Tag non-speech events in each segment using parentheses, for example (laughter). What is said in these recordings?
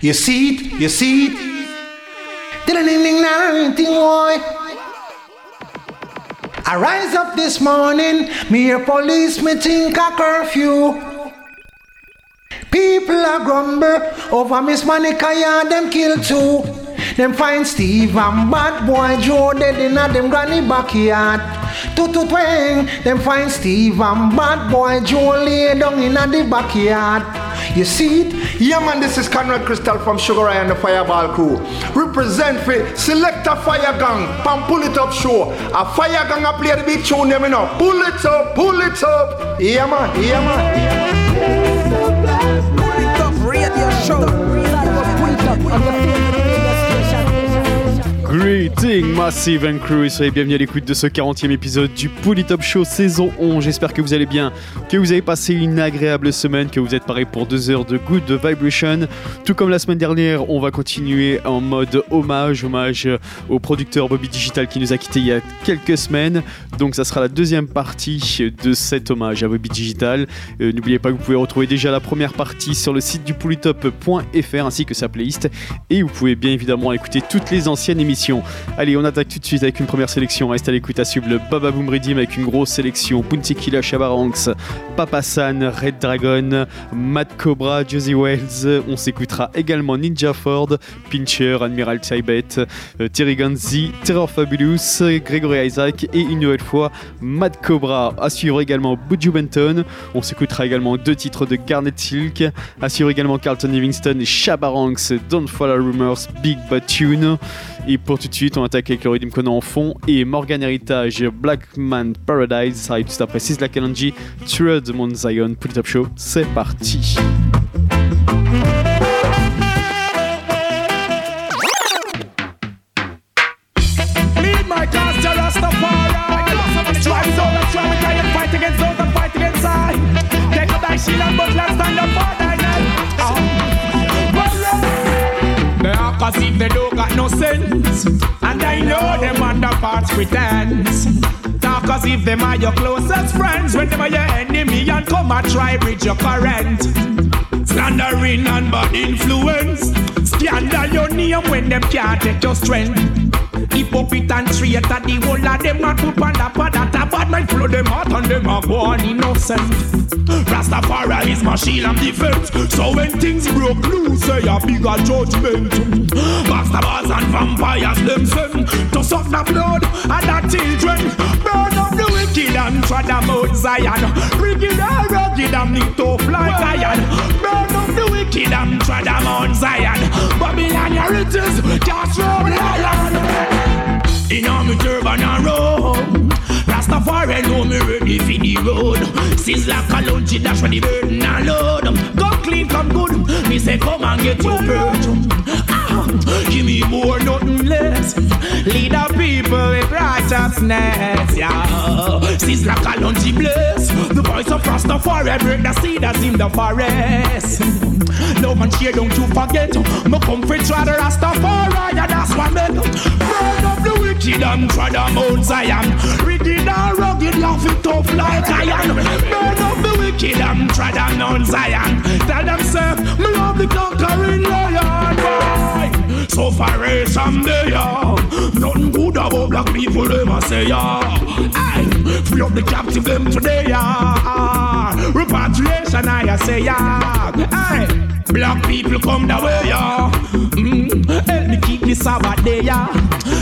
You see it, you see it. I rise up this morning, me a police, me think a curfew. People are grumble over Miss Monica, yeah, them kill too. Them find Steve and bad boy Joe dead in a them granny backyard. Tutu twang, them find Steve and bad boy Joe lay down in a the backyard. You see it? Yeah man, this is Conrad Crystal from Sugar Ray and the Fireball crew. Represent for Select a Fire Gang, Pam Pull It Up Show. A Fire Gang a play the big tune, you know. Pull it up, pull it up. Yeah man, yeah man, yeah man. Pull it up, radio show. Pull it up on your favorite radio station. Greeting Massive and Crew et soyez bienvenus à l'écoute de ce 40e épisode du Poly Top Show saison 11. J'espère que vous allez bien, que vous avez passé une agréable semaine, que vous êtes parés pour deux heures de good vibration. Tout comme la semaine dernière, on va continuer en mode hommage, hommage au producteur Bobby Digital qui nous a quittés il y a quelques semaines. Donc ça sera la deuxième partie de cet hommage à Bobby Digital. Euh, N'oubliez pas que vous pouvez retrouver déjà la première partie sur le site du polytop.fr ainsi que sa playlist. Et vous pouvez bien évidemment écouter toutes les anciennes émissions. Allez, on attaque tout de suite avec une première sélection. Reste à l'écoute à suivre le Baba Boom Redeem avec une grosse sélection. Punti Killa, Shabaranks, Papa San, Red Dragon, Matt Cobra, Josie Wells. On s'écoutera également Ninja Ford, Pincher, Admiral Tibet, euh, Terry Ganzi, Terror Fabulous, Gregory Isaac et une nouvelle fois Matt Cobra. À suivre également Buju Benton. On s'écoutera également deux titres de Garnet Silk. À suivre également Carlton Livingston et Shabaranks, Don't Follow Rumors, Big Bad Tune. Et pour tout de suite, on attaque avec le rythme en fond et Morgan Heritage, Blackman Paradise. Ça arrive juste après Sizzla Kalonji, Trued Mount Zion, pour show. C'est parti. Cause if they don't got no sense. And I know them underparts pretends. Talk as if them are your closest friends. When them are your enemy and come and try bridge your current. Slandering and bad influence. Scandal your name when them can't take your strength. Hypocrite and traitor, the whole of them a put on the pad that a bad mind flow them heart and them a born innocent. Rastafari is my shield and defense. So when things broke loose, say a bigger judgment. Bastards and vampires them send to suck the blood and the children. Burn up the wicked and trod them out Zion. Wicked and rugged and need tough like iron. Burn up the wicked and trod them out Zion. Babylon your riches, cast round lion. In all me turban and robe Rastafari know me ready for the road. Sizzla Kalonji dash for the burden and load. Go clean, come good. Me say come and get your burden Ah, Give me more, nothing less. Lead the people with righteousness Yeah. Sizzla Kalonji bless. The voice of Rastafari break the seed that's in the forest. Love and share, don't you forget. Me come for the Rastafari Yeah, that's what me wicked and try the Mount Zion. Wicked and rugged, laugh it tough like iron Burn up the wicked and try the Mount Zion. Tell them say, me love the conquering lion. Boy So far as someday, yeah Nothing good about black people, them a say, yeah. Aye, Free up the captive them today, yeah Repatriation, I say, yeah. Black people come the way, yeah. Mm, help me keep this Sabbath day, yeah.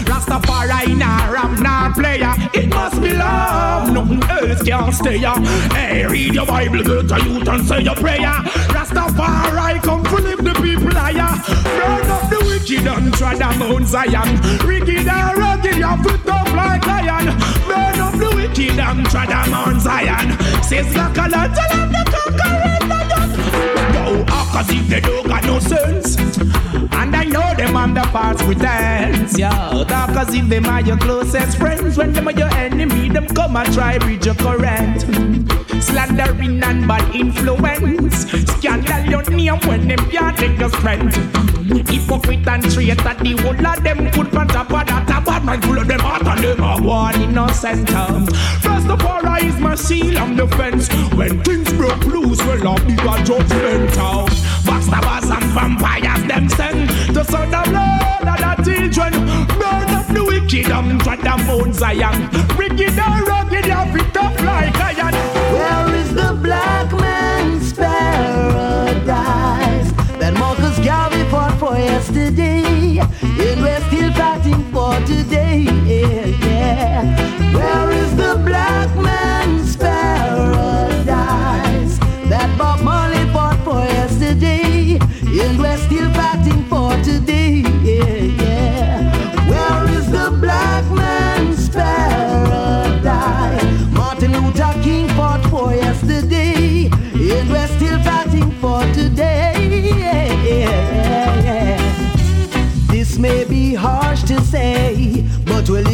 Rastafari nah rap nah player. It must be love, nothing else can stay, yeah. Hey, read your Bible, go to youth and say your prayer. Rastafari come to live the people I higher. Burn up the wicked and try the Mount Zion. Wicked and rugged, your foot up like iron. Burn up the wicked and try the Mount Zion. Says the color, tell them the conquering lion. Yo, cause if they don't got no sense And I know them on the parts pretends Yo, dark as if them are your closest friends When them are your enemy, them come and try bridge your current Slandering and bad influence Scandal your name when them can't little strength. Hypocrite and traitor, the whole of them put on top of that. A bad man full of them heart and them are one innocent. Um, first of all, I is my shield and defense. When things broke loose, well, I'll be a judgment. Um. Backstabbers and vampires, them send to son of blood and the children. Burn up the wicked and tread the Mount Zion. Wicked and rugged, you fit tough like iron. Where is the black man's paradise that Marcus Garvey fought for yesterday? And we're still fighting for today. Yeah, yeah. Where is the black man's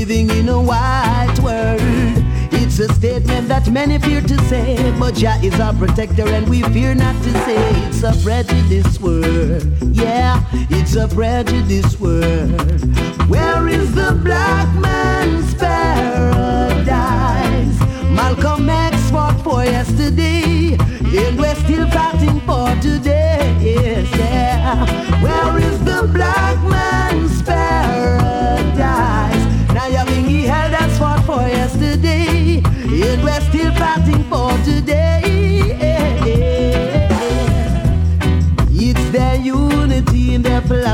living in a white world. It's a statement that many fear to say, but Jah is our protector, and we fear not to say it's a prejudice world. Yeah, it's a prejudice world. Where is the black man's paradise? Malcolm X fought for yesterday, and we're still fighting for today. Yes, yeah. Where is the black man's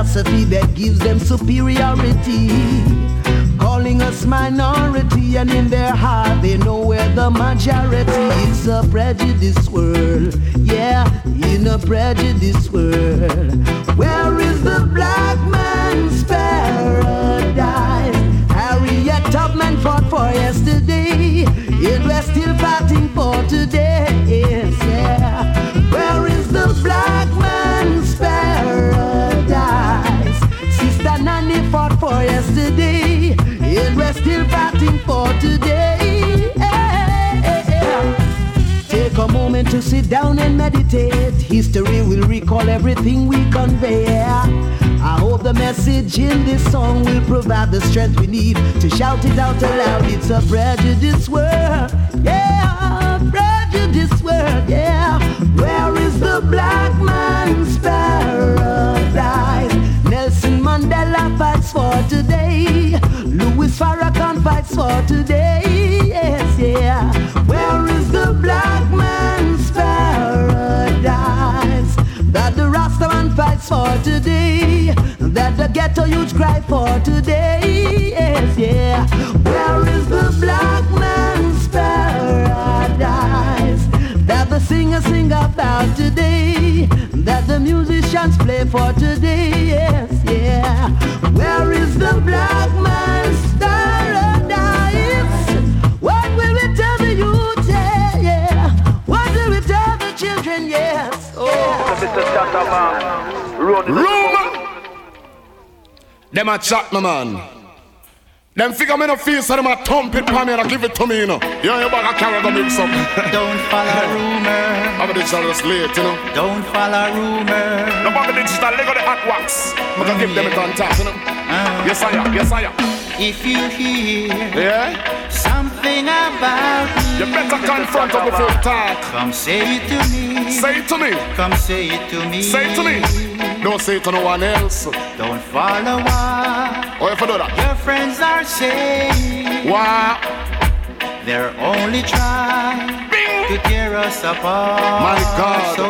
philosophy that gives them superiority. Calling us minority, and in their heart they know we're the majority. It's a prejudice world, yeah, in a prejudice world. Where is the black man's paradise? Harriet Tubman fought for yesterday, and we're still fighting for today. Yeah. Where is the black man's for yesterday, and we're still fighting for today. Take a moment to sit down and meditate. History will recall everything we convey. I hope the message in this song will provide the strength we need to shout it out aloud. It's a prejudice world, yeah, prejudice world, yeah. Where is the black man's paradise? For today. That the ghetto youth cry for today. Yes, yeah. Where is the black man's paradise? That the about today. That the musicians play for today. Yes, yeah. Where is the black man's Rumor. Them a chat, my man. Them figure me no feel so them a thump it for me and give it to me, you know. Yeah, you back a carry the mix up. (laughs) Don't follow rumor. I'm a digital just late, you know. Don't follow rumor. No bother digital, they got the hot wax. I'm gonna give them on top, you know. Uh. Yes, I am. Yes, I am. If you hear Yeah? Something about me, You better confront her before talk. come say it to me. Say it to me. Come say it to me. Say it to me. Don't say it to no one else. Don't follow what Oh, if you do that. your friends are saying. Wow. They're only trying Bing. to tear us apart. My God. So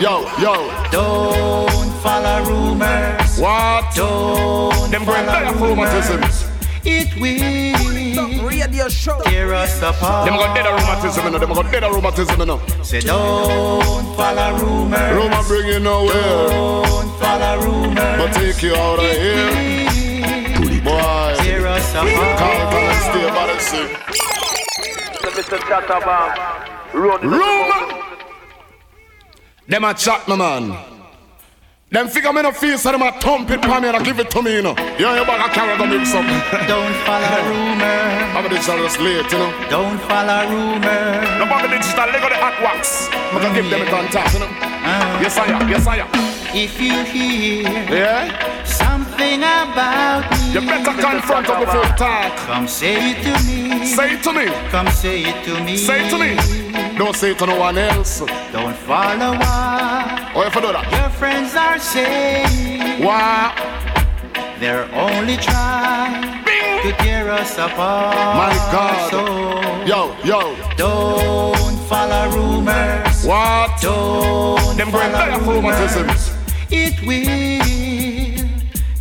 Yo, yo. don't follow rumors. What? Don't Them follow rumors. It will Radio show. tear us apart. Them got dead of rheumatism, you know. Them got dead of rheumatism, you know. Say don't follow rumors. Rumor bring you nowhere. Don't follow rumors. But take you out of here. Boy. Tear us apart. Carlton and stay by the sea. Rumor. Them a chat, my man. Them figure me no feel so them a thump it me and give it to me, you know. Yeah, you back a carry the mix up. (laughs) Don't follow rumor. I'm a digital just late, you know. Don't follow rumor. No bother digital, they got the hot wax. I'm gonna give them on top, you know. Uh-huh. Yes, I am. Yes, I am. If you hear Yeah? something about me, You better confront her before you talk. come say it to me. Say it to me. Come say it to me. Say it to me. Don't say it to no one else. Don't follow what Or if you do that. your friends are saying. Why? They're only trying to tear us apart. My God. So Yo, yo. don't follow rumors. What? Don't Them follow of rumors. It will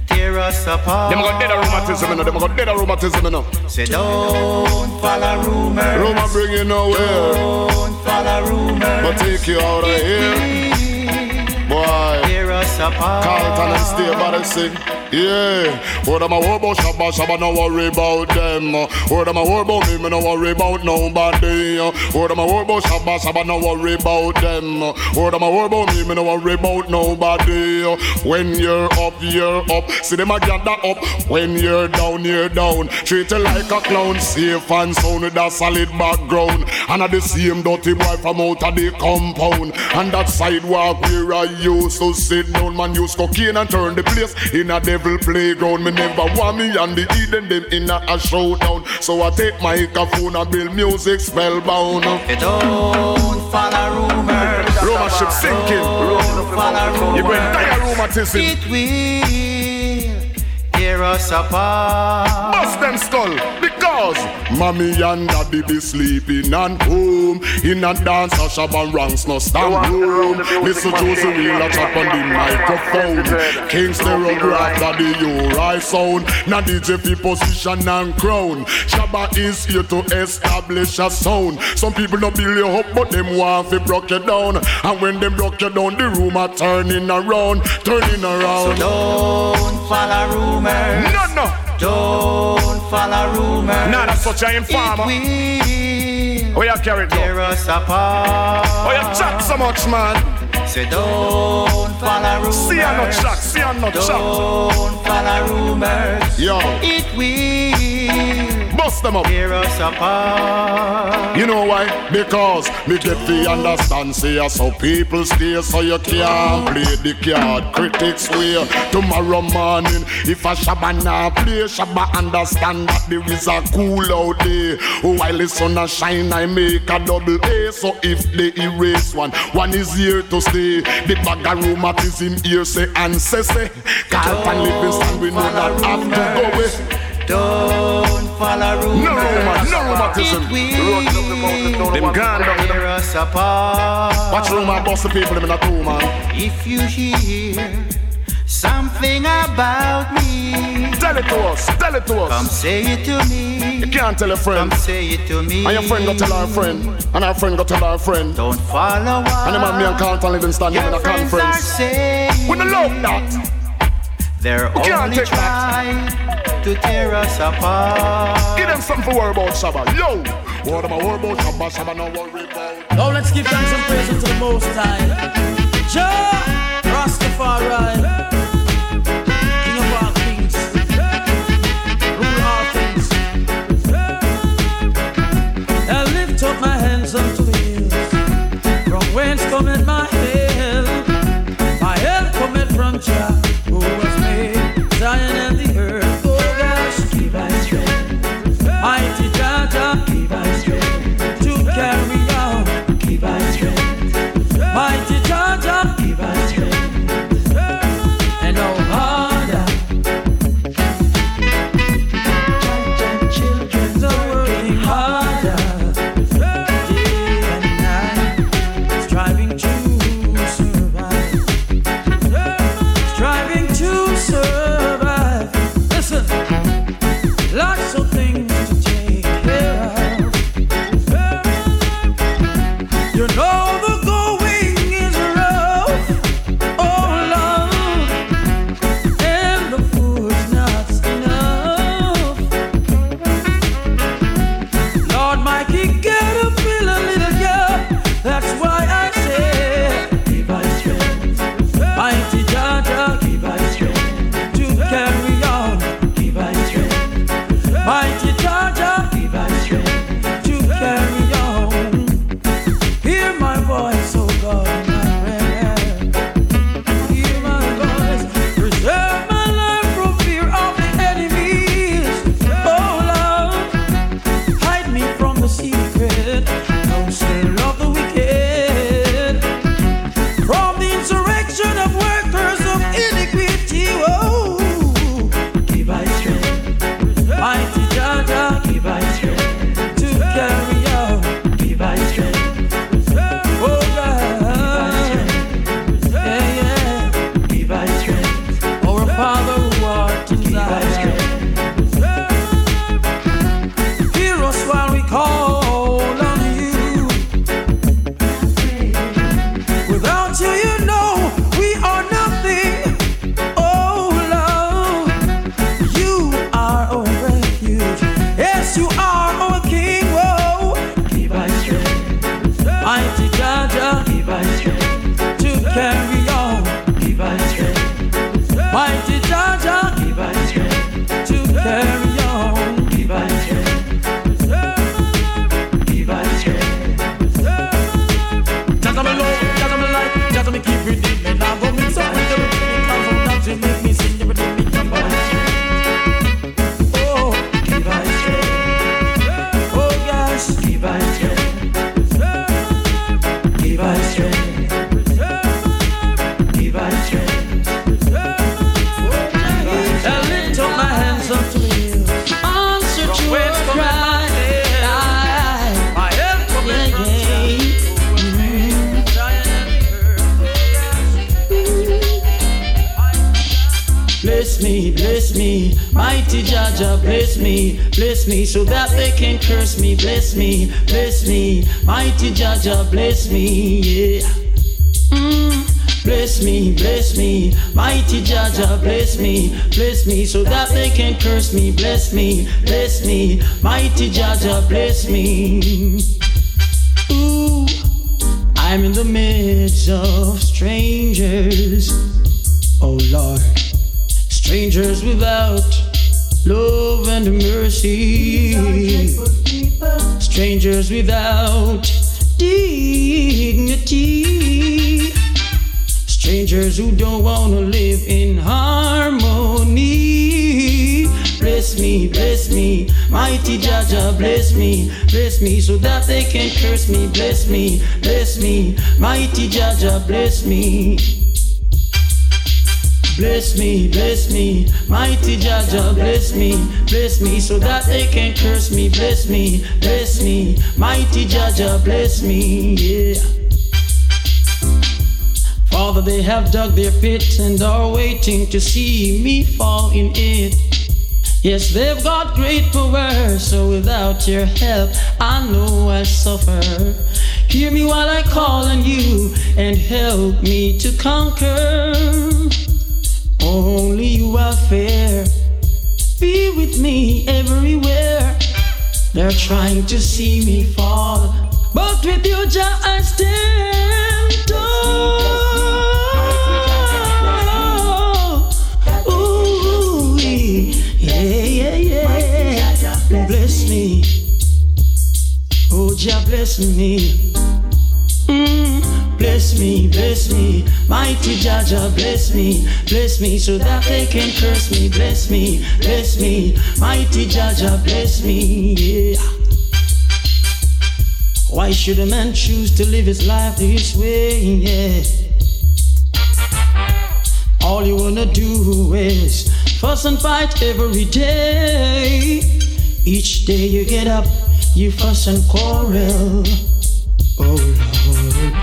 tear us apart. Them got dead rheumatism, you know. Them got dead rheumatism, you know. Say don't follow rumors. Roma bring you nowhere. Don't follow rumors. But take you out of here. It Boy. Us apart. Carlton and stay body sing. Yeah, what am I worry about Shabba Shabba, no worry about them. What am I worry about me, me no worry about nobody. What am I worry about Shabba Shabba, no worry about them. What am I worry about me, me no worry about nobody. When you're up, you're up. See them a gather up. When you're down, you're down. Treat you like a clown, safe and sound with a solid background. And at the same dirty boy from out of the compound. And that sidewalk where I used to sit down, man use cocaine and turn the place in a devil playground. Me never want me and the Eden them in a, a showdown. So I take my microphone and build music spellbound. Say don't follow rumors. Roma ship sinking. Don't follow rumors. You're going to die of rheumatism. It will tear us apart. Bust them skull because mommy and daddy be sleeping and home in a dance a shabba ranks no stand room. Mr. Josey Wales chop on the microphone. King Stur Gav daddy your eye sound. Now DJ fi position and crown. Shabba is here to establish a sound. Some people don't build you up but them want to broke you down. And when them broke you down the room are turning around, turning around. So Don't follow rumors. No, no. Don't follow rumors. Not as such a It informer. will oh, Where you carry it go? tear us apart. Oh, you chat so much, man. Say don't follow rumors. See I'm not chat, see I'm not chat. Don't follow rumors. Yo, It will bust them up. tear us apart. You know why? Because me get the understand, say uh, so people stay so you can't play the card. Critics way tomorrow morning. If a Shabba now play, Shabba understand that there is a cool out there. While the sun a shine, I make a double A. So if they erase one, one is here to stay. The bag of rheumatism here say and say say. Carlton Livingston, we know that have to go away. Don't follow rumors. No rheuma- no will Them gone down, tear us apart. Watch room and bust the people them in a two man. If you hear something about me, Tell it to us, tell it to us. come say it to me. You can't tell a friend. Come say it to me. And your friend go tell our friend. And our friend go tell our friend. Don't follow what And the man me and Carlton Livingston them in a conference. We don't love that. They're can't only take trying to tear us apart. Give them something to worry about, Shabba. Yo! What am I worry about, Shabba? Shabba no worry about. Now let's give thanks and praise unto the Most High. Jah Rastafari, King of all kings, rule all things. I lift up my hands unto the hills, from whence cometh my help? My help cometh from Jah, Bless me, bless me, mighty Jaja, bless me. Ooh, I'm in the midst of strangers. Oh Lord, strangers without love and mercy, strangers without me, so that they can curse me. Bless me, bless me, mighty Jaja, bless me. Bless me, bless me, mighty Jaja, bless me, bless me, so that they can curse me. Bless me, bless me, mighty Jaja, bless me, yeah. Father, they have dug their pit and are waiting to see me fall in it. Yes, they've got great power, so without your help, I know I suffer. Hear me while I call on you and help me to conquer. Only you are fair. Be with me everywhere. They're trying to see me fall, but with you, Jah, I stand bless me. Mm, bless me, bless me, mighty Jaja, bless me, bless me, so that they can curse me. Bless me, bless me, mighty Jaja, bless me, yeah. Why should a man choose to live his life this way? Yeah. All you wanna do is fuss and fight every day. Each day you get up, you fuss and quarrel. Oh Lord,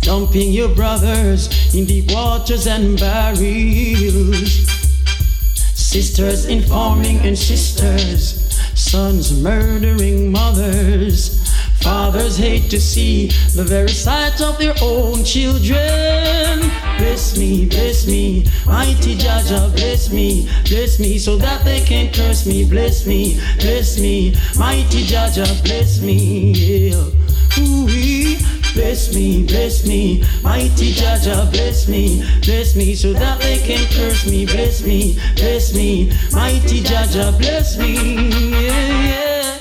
dumping your brothers in deep waters and barrels. Sisters informing and sisters, sons murdering mothers. Fathers hate to see the very sight of their own children. Bless me, bless me, mighty Jaja, bless me, bless me, so that they can curse me. Bless me, bless me, mighty Jaja, bless me. Yeah. Ooh-wee. Bless me, bless me, mighty Jaja, bless me, bless me, so that they can curse me. Bless me, bless me, mighty Jaja, bless me, yeah, yeah.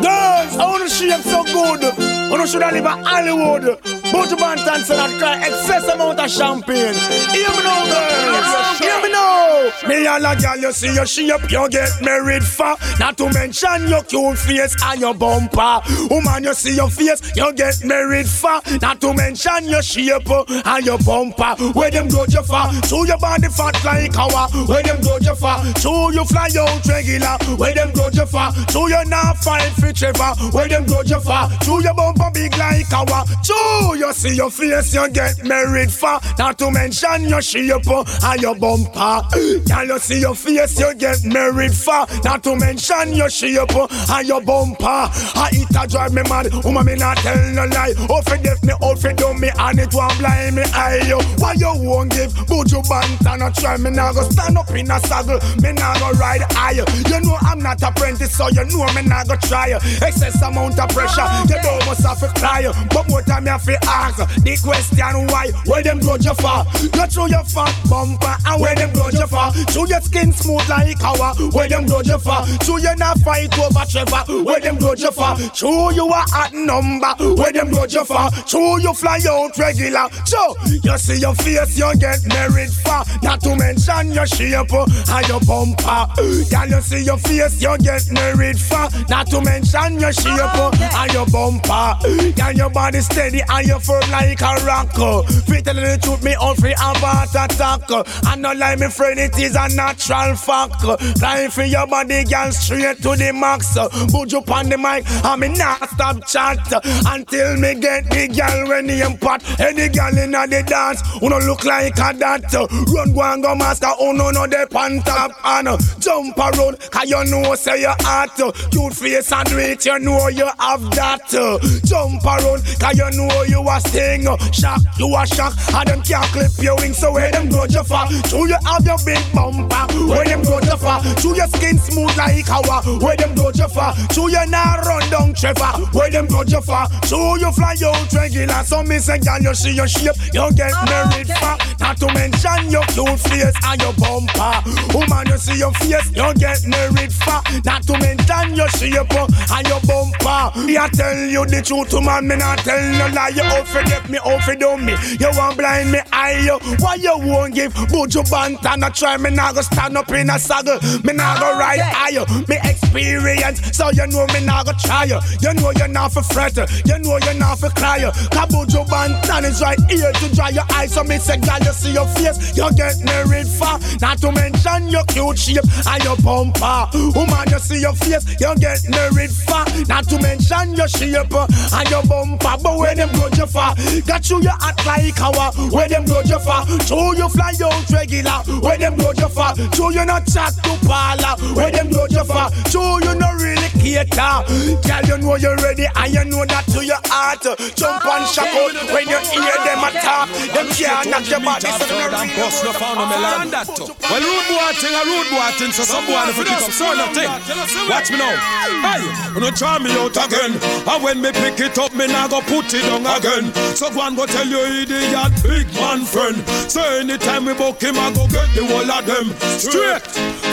Girls, I wanna see them so good. I wanna should I live Hollywood. Buju Banton say that cry excess amount of champagne. Hear me now, girls. Hear me now. Me and a girl, you see your shape, you get married for. Not to mention your cute face and your bumper. Woman, you see your face, you get married for. Not to mention your shape and your bumper. Where them go you for? So your body fat like our. Where them go you for? So you fly out regular. Where them go you for? So you not fine for Trevor. Where them go you for? So your bumper big like our. So you see your face, you get married for. Not to mention your shape and your bumper. Can you see your face, you get married for. Not to mention your shape and your bumper. I it a drive me mad. Woman, me not tell no lie. Oh, for deaf me, oh, for dumb me, and it won't blind me eye. Yo, why you won't give? Buju Banton, not try me now go stand up in a saddle. Me now go ride high. You know I'm not apprentice, so you know me now go try. Excess amount of pressure, oh, you don't must have to cry. But more time you have to ask the question why. Where them go you for? You through your fat bumper and where them go you for? Show your skin smooth like cow. Where them go you for? Show you not fight over Trevor. Where them go you for? Show you a hot number. Where them go you for? Show you fly out regular. So you see your face, you get married for. Not to mention your shape and your bumper. Can you see your face, you get married for? Not to mention your shape oh, and your bumper. Can your body steady and your firm like a rock. Fit telling the truth, me on free heart attack. And not like me friend, it is a natural fact. Flying for your body, girl, straight to the max. Put you on the mic, and me not stop chat until me get the girl when the pot. Any girl in the dance, who no look like a that. Run go and go master, who no know the pan top and jump around, cause you know say you hot. Cute face and wait, you know you have that. Jump around, cause you know you a sting. Shock, you a shock, I them can't clip your wings, so where them go you far. So you have your big bumper, where them go you far. So your skin smooth like how, where them go you far. So you not run down Trevor, where them go you far. So you fly out regular, so me say, girl, you see your shape, you get oh, married far. Not to mention your cute face and your bumper. Woman, you see your face, you get married far. Not to mention your shape and your bumper. Me I tell you the truth, man, me not tell no lie. You out for get me, out for do me. You want blind me I eye, why you won't give? Buju Banton, I try me now go stand up in a saddle. Me now go oh, ride higher, me experience, so you know me now go try you. You know you're not for fret, you know you're not for cry. Kabuju Banton is right here to dry your eyes, so me say, girl, you see your face, you get married far. Not to mention your cute shape and your bumper. Woman, you see your face, you get married far. Not to mention your shape and your bumper. But where them go you far? Got you, you act like how? Where them go you far? Show you fly out regular. Where them go you far? Show you not chat to parlor. Where them go you far? Show you not really cater. Girl, you know you're ready and you know that to your heart. Jump and oh, shock out when you hear them attack. Them can't knock your body. So they're not Boss no found me land that too. Well, rude boy thing, a rude boy thing, so some boy never pick up so nothing. Watch me now. Hey, you no try me out again. And when me pick it up, me nah go put it down again. So go and go tell your idiot big man friend. So anytime we book him, I go get the whole of them straight.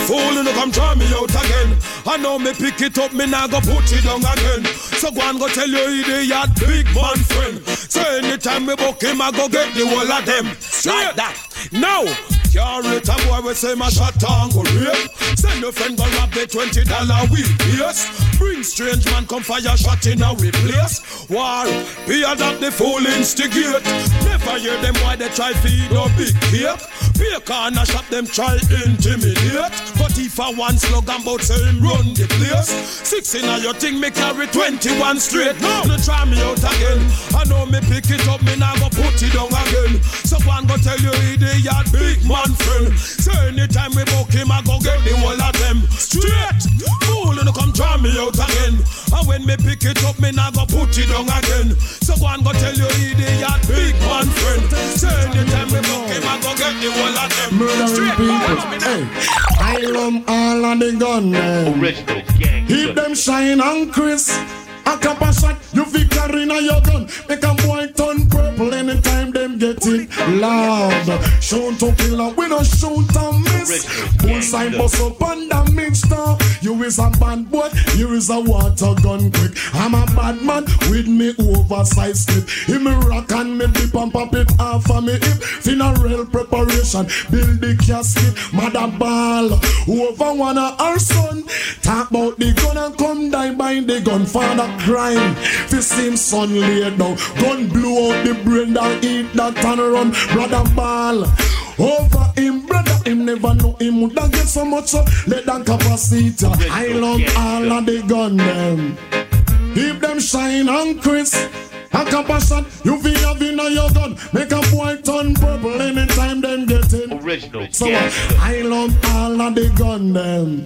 Fool, you no come try me out again. I know me pick it up, me nah go put it down again. So go and go tell your idiot big man friend. So anytime we book him, I go get the whole of them straight. Like that. Now, can't rate a boy we say my shot and go rape. Send your friend go rob the twenty dollar week, yes. Bring strange man come fire shot in our place. War, be that the fool instigate. Never hear them why they try feed no big cake. Be a corner shop them try intimidate. But if I one slogan about say him run the place. Six in your thing me carry twenty one straight. No, no try me out again. I know me pick it up, me now go put it down again. So and go tell you idiot big man friend. So anytime we book him, I go get the whole of them straight. Fool, you come try me out again. And when me pick it up, me now go put it down again. So go and go tell you idiot big man friend. So anytime we book him, I go get the whole of them straight. Watch me now. I love all of the gunmen. Eh. Original gang. Keep them shine and crisp. A couple shot, you fi carry in your gun. Make a boy turn purple anytime them get it loud. Shoot to kill up, we no shoot and miss. Bullseye bust up on the mixture. You is a bad boy, you is a water gun quick. I'm a bad man with me oversized clip. Him me rock and me dip and pop it off of me hip. Funeral preparation, build the casket. Mother ball, one of our son. Talk about the gun and come die by the gunfather crime. Fist him son laid down. Gun blew out the brain that eat that and run. Brother ball. Over him, brother, him never know him would get so much so let that capacity. I love all of the gun them. Keep them shine and crisp. A couple shot, you feel have in your gun. Make a boy turn purple anytime them get in. Original So gang. I love all of the gun them.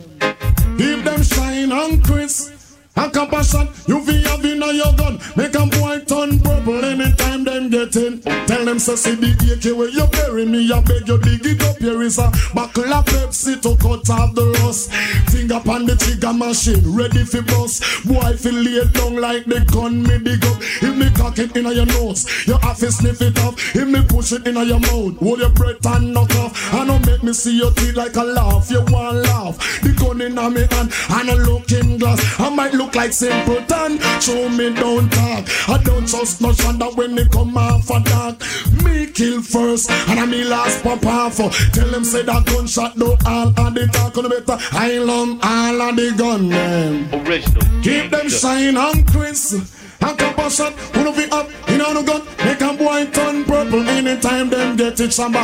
Keep them shine and crisp. A couple shot, you feel have in your gun. Make a boy turn purple anytime them get in. Tell them so see the AK where you bury me. I beg you dig it up. Here is a buckle of Pepsi to cut off the rust. Finger on the trigger machine, ready for bust. Boy feel lay down like the gun me dig up. If me cock it in your nose, you have to sniff it off. If me push it in your mouth, hold your breath and knock off. I don't make me see your teeth like a laugh. You want laugh. The gun in me hand and a looking glass. I might look like simpleton. Show me don't talk. I don't trust no that when they come off a dark. Me kill first and I me last pop off. Tell them say that gunshot do all and they talk on the better. I love all of the gun them. Original Keep them shine on Chris. A and copper shot. Who no fi up in on a gun, make a boy turn purple anytime them get it samba.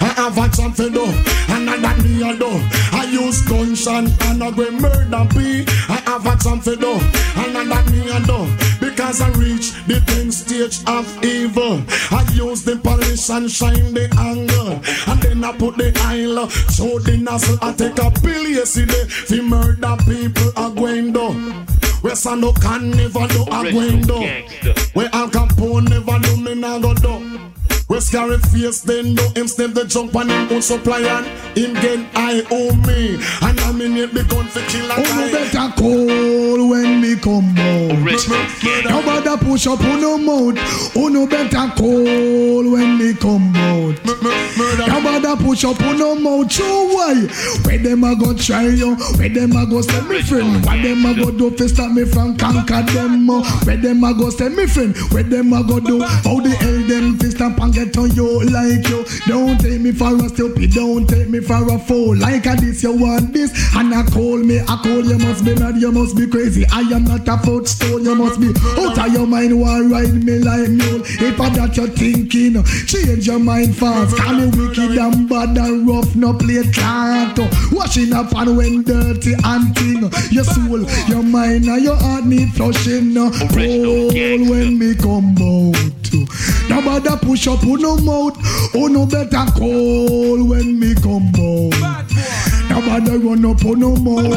I have action for do, and I that me a do. I use gunshot and I go murder be. I have action for do, and I that me a do. Because I reach the ten stage of evil. I use the polish and shine the angle, and then I put the aisle show the nozzle. I take a pill yesterday, fi murder people a going do. We San no can never do a going Where Al Capone never do me nah go do. We scary face then do him step the jump on him own supply and him get I owe me and I mean it be gun for kill a Who guy. better call when me come home. out? Nobody push up on no mouth. Who no better call when me come out? Nobody push up on no mouth. True why? Where them a go try you? Where them a go send me friend? What them a go do to stop me from conquer them? Where them a go send me friend? Where them a go do? How the hell them fi stop and get on you like you? Don't take me for a stupid. Don't take me for a fool. Like a this you want this and I call me. I call you must be mad. You must be crazy. I am not a footstool. You must be out of your mind. Why ride me like mule? If I that you're thinking, change your mind fast. Call me wicked and bad and rough. No play cart. Washing up and when dirty and thing. Your soul, your mind and your heart need flushing. Roll when me come out. Nobody push up on no mouth. Oh no better call when me come out. Nobody run up on no mouth.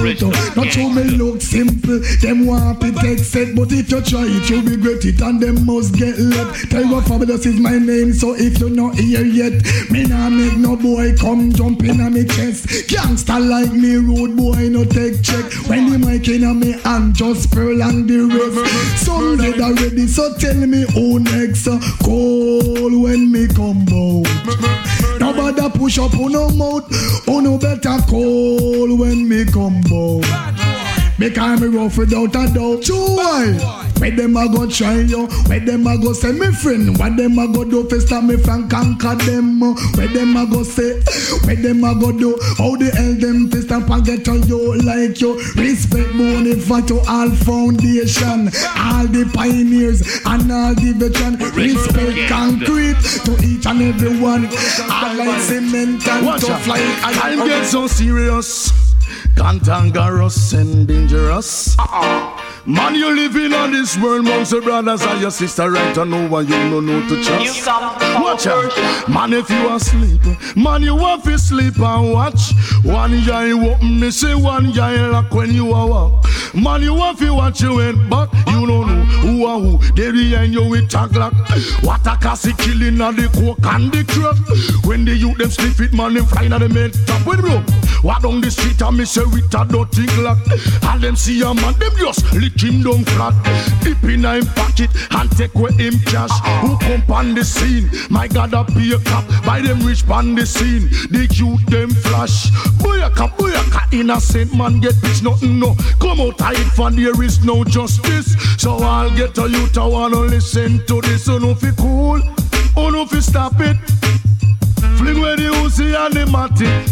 Not show me look simple. Them want to take set, but if you try it, you regret it, and them must get left. Terror Fabulous is my name, so if you not here yet, me nah make no boy come jump in on me chest. Gangster like me, road boy no take check. When the mic in on me hand, just prolong the rest. Some dead already, so tell me who next. uh, Call when me come out. Nobody push up on no mouth. Oh no better call when me come out. Because me rough without a doubt. Joy. Where them a go try you? Where them a go say me friend? What them a go do to stop me from conquer them? Where them a go say? Where them a go do? How the hell them stop and get on you like you? Respect money for to all foundation, all the pioneers and all the veteran. Respect concrete to each and every one. All like cement and tough like Time iron. gets so serious, cantankerous and dangerous. Man, you living on this world amongst your brothers and your sister, right? I know why you no know to trust. Watch out, man. If you asleep, man, you have to sleep and watch. One eye open, me say one eye lock when you are walk. Man, you have to watch you head back. You don't know who are who. They behind you with a glock. What a cassie killing on the coke and the crack. When the youth them sniff it, man, them flying at the main top. Wait, bro. Walk down the street and me say with a dirty glock. All them see a man, them just lick him down flat. Dip in him pocket and take away him cash. Who come on the scene? My God, a be a cop. By them rich on the scene. The youth them flash. Boyaka, boyaka, innocent man get bitch nothing no. Come out hide for there is no justice. So I'll get a youth I wanna listen to this. So no fi cool, oh no fi stop it. Fling where the Uzi and the matic.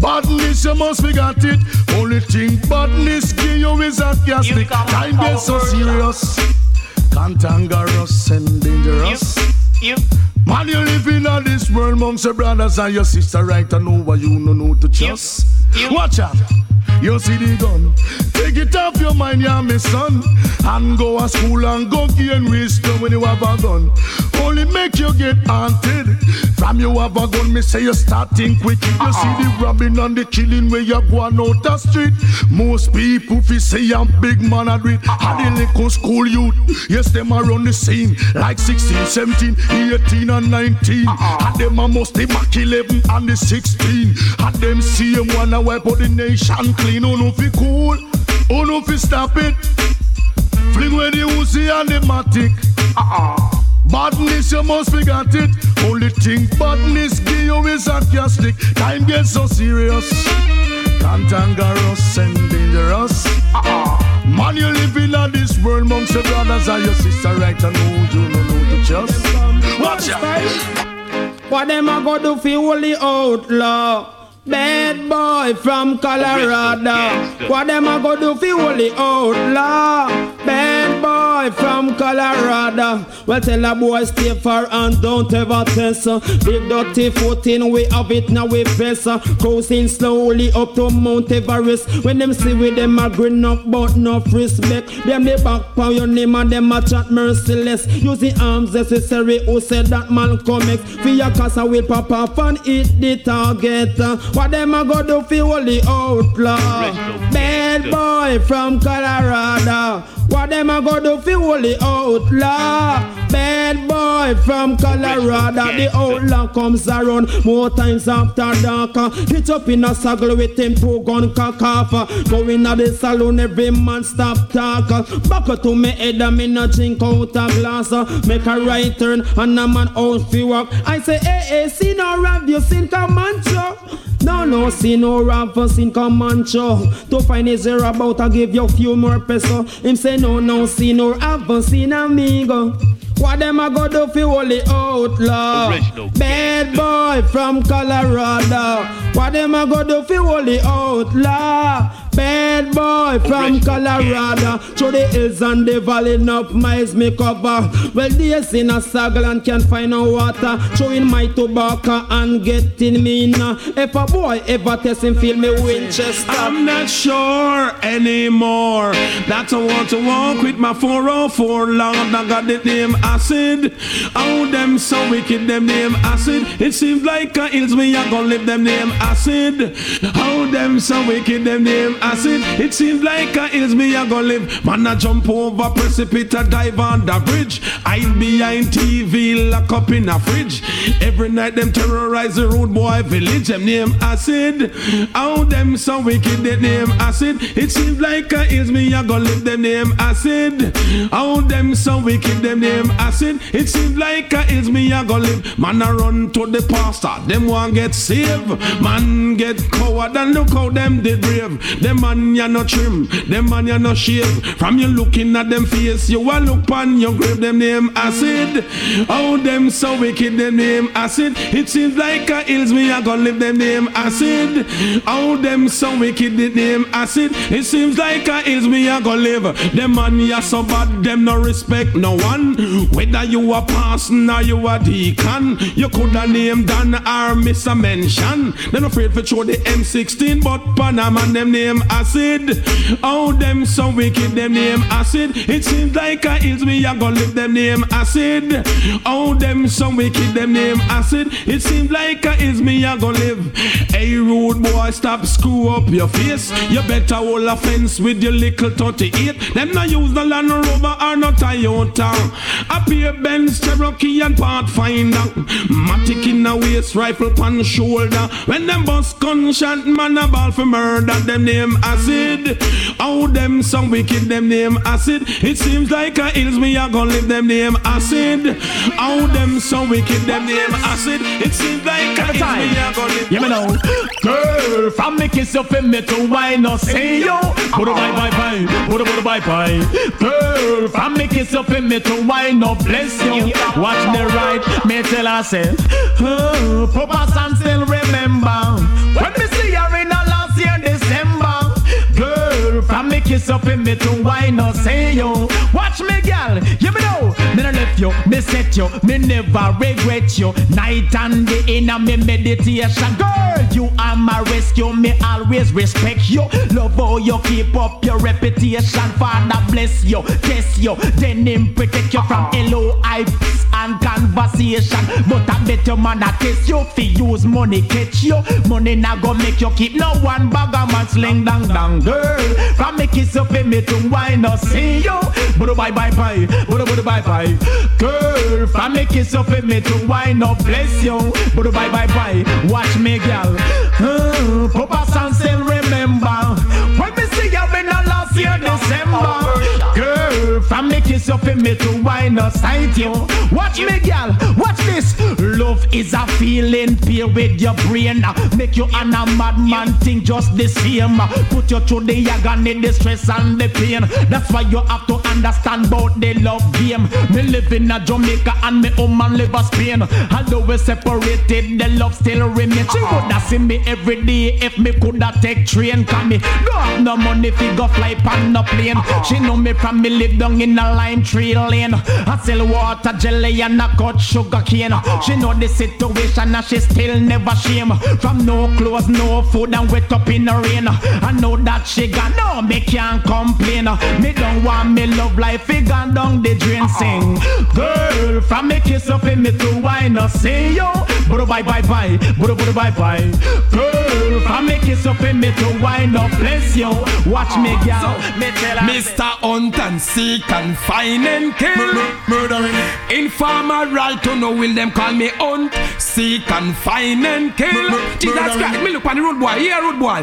Badness, you must be got it. Only thing badness give you is a gastic. Time gets so serious. Cantankerous and dangerous. You, Man, you living on this world amongst your brothers and your sister, right? I know why you no know to trust. Watch out. You see the gun. It off your mind, yeah, my son. And go to school and go gain wisdom when you have a gun. Only make you get haunted. From you have a gun, me say you start think wicked. You see the uh-uh. robbing and the killing where you go on out the street. Most people fi say I'm big man I do it. And the little school youth, yes, them are on the scene. Like 16, 17, 18 and 19. Uh-uh. And them a must the Mac 11 and the 16. And them see them wanna wipe out the nation clean. Oh no fi cool, oh no fi stop it. Fling where the Uzi and the Matic. Uh-uh. Badness, you must be got it. Only thing badness give you is sarcastic. Time gets so serious. Cantankerous and dangerous. Uh-uh. Man, you living on this world amongst your brothers and your sister, right? I know you don't know to just. Watch out. What them a go do fi holy outlaw? Bad boy from Colorado. What them a go do fi holy outlaw? Bad boy from Colorado. Well, tell a boy stay far and don't ever test. Uh. Big dirty footing, we have it now we press. Uh. Cruising slowly up to Mount Everest. When them see with them a grin up, but no respect. Them they back pound your name and them a chat merciless. Use the arms necessary. Who said that man come X? For your casa will pop off and hit the target. What them a go do for holy outlaw? Bad boy from Colorado. What them a go do fi holy outlaw? Bad boy from Colorado. The outlaw comes around more times after dark. Hit up in a saddle with him two gun cock off. Go in a the saloon, every man stop talk. Back to me head, me no drink out a glass. Make a right turn and a man out fi walk. I say, hey, hey, see no rap, you seen Comanche? No, no, see no for sin Comanche. To find a zero about, I give you a few more peso. Him say no, no, see no for sin amigo. What them a go do fi holy outlaw? Bad boy from Colorado. What them a go do fi holy outlaw? Bad boy from Colorado. Through the hills and the valley Enough miles me cover. Well days in a saddle and can't find no water. Throwing my tobacco and getting me now If a boy ever test him feel me Winchester. I'm not sure anymore. That I want to walk with my 404 long. I got the name acid. Oh them so wicked them name acid. It seems like a hills me I gonna live them name acid. Oh them so wicked them name acid. It seems like a hills me a go live. Man a jump over precipice, dive on the bridge. Hide behind TV, lock up in a fridge. Every night them terrorize the road boy village. Them name acid. How them so wicked they name acid. It seems like a hills me a go live. Them name acid. How them so wicked them name acid. It seems like a hills me a go live. Man a run to the pastor. Them want get saved. Man get coward and look how them did brave. Them man ya no trim, them man ya no shave. From you looking at them face, you a look on your grave. Them name acid. Oh, them so wicked. Them name acid. It seems like a hills me a go live. Them name acid. Oh, them so wicked. The name acid. It seems like a hills me a go live. Them man ya so bad. Them no respect no one. Whether you a parson or you a deacon, you coulda name Dan or miss a mention. Them afraid for throw the M16, but Panama them name acid. Oh, them so wicked, them name acid. It seems like a hills me a go live them name acid. Oh, them so wicked, them name acid. It seems like a hills me a go live. Hey, rude boy, stop screw up your face. You better hold a fence with your little 38. Them not use the Land Rover or no Toyota. A pair Benz, Cherokee and Pathfinder. Matic in a waist, rifle pan shoulder. When them bust gunshot, man a ball for murder. Them name acid. Oh, them some wicked, them name acid. It seems like a hills me a gonna live them name acid. Oh, them some wicked, them name acid. It seems like a hills me a gonna live. Yeah, me know. Girl, from me kiss you for me to wine no say yo. Put a bye bye bye, put a put a bye bye. Girl, from me kiss you for me to wine no bless you. Watch the right, me tell her say, oh, Papa San still remember me kiss up in me to wine no say yo. Watch me, gal, you me know. Me no left you, me set you, me never regret you. Night and day in a me meditation, girl, you are my rescue. Me always respect you. Love how you keep up your reputation. Father bless you, test you, then him protect you from uh-huh. LOI and conversation. But I bet your man a test you fi use money catch you. Money na go make you keep no one bag a man sling dang dang girl. From me kiss up in me to wine no see you. Budu bye bye bye, budu budu bye bye. Girl, from me kiss up in me to wine no bless you. Budu bye bye bye. Watch me girl. Uh, Papa San still remember when me see you in the last year December. Girl, from me kiss up in me to wine sight you. Watch me girl, watch this. Love is a feeling pure with your brain. Make you an a madman think just the same. Put you through the agony, the stress and the pain. That's why you have to understand about the love game. Me live in a Jamaica and me home man live a Spain. Although we separated, the love still remains. She woulda see me every day if me coulda take train. Cause me go have no money fi go fly pan no plane. She know me from me live down in a lime tree lane. I sell water, jelly and a cut sugar cane. She know the situation and she still never shame. From no clothes, no food and wet up in the rain. I know that she got no me can't complain. Me don't want me love life, it gone down the drain. Sing, girl, from me kiss up in me to wine, I say yo. Bro bye bye bye, bro bro bye bye. Girl, from me kiss up in me to wine, up bless you. Watch me gal, me tell her. Mr. Hunt and seek and find and kill. Murdering. Informer right to know will them call me hunt, seek and find and kill. Jesus Christ, me look on the road boy, yeah road boy.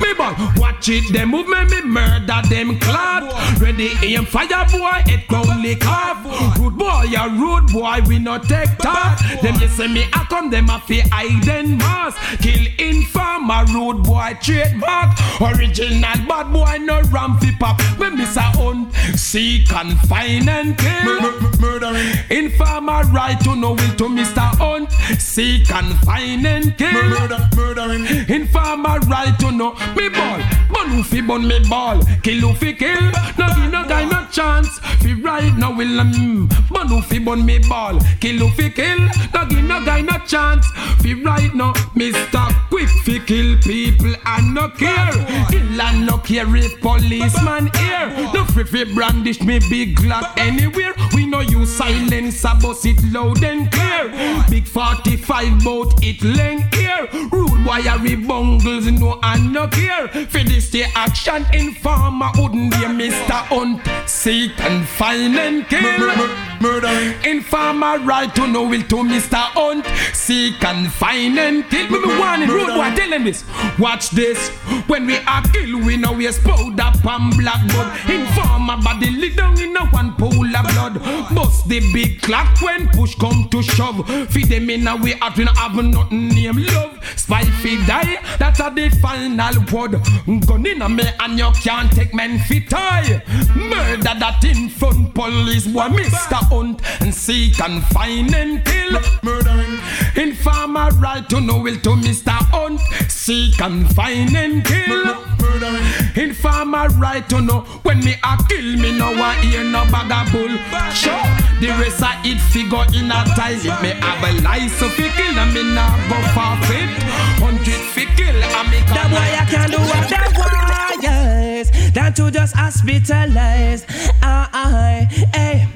Me boy, watch it, them move me, murder them clad. Ready aim fire boy, it only carve. Rude boy, a rude boy, we not take talk. Them say me I come, them a fi hide and mask. Kill informer, rude boy, trademark. Original bad boy, no ram fi pop. Me miss a hunt, seek and find and kill. Murdering. Informer right to know will to Mr. Hunt. Seek and find and kill. Murder, murdering. Informer right to know. Me ball. Bun who fi bun me ball. Kill who fi kill. No give no guy no chance. Fi right now will um Bun who fi bun me ball. Kill who fi kill. No give no guy no chance. Fi right now Mr. Quick fi kill people and no care. Kill and no care if policeman here No free fi brandish me big glock anywhere. We know you silence bust it loud and clear. Big 45 bout it length here. Rude wiry bungles no and no care. For this the action informer wouldn't be Mr. Hunt. Seek and find and kill Murdering. Informer right to know will to Mr. Hunt. Seek and find and kill. Me be warning rude boy tell them this. Watch this. When we are kill we know we explode up and black blood. Informer body lay down in a one pool of blood. Bust the big clock when push come to shove. Feed them in a way out we not have nothing name love. Spy fi die that's a the final word. Gun in a me and you can't take men fit tie Murder that in front police boy Mr. Hunt and seek and find and kill Murdering. Informer right to know will to Mr. Hunt Seek and find and kill Murdering. Informer right to know when me a kill me no one hear no bag of bull. Sure, the rest of it figure in a tie. If me have a license fi kill, and me nah go forfeit. Hundred fi kill, and me That boy I can do what that boy yes Than to just hospitalize Ah, ah, hey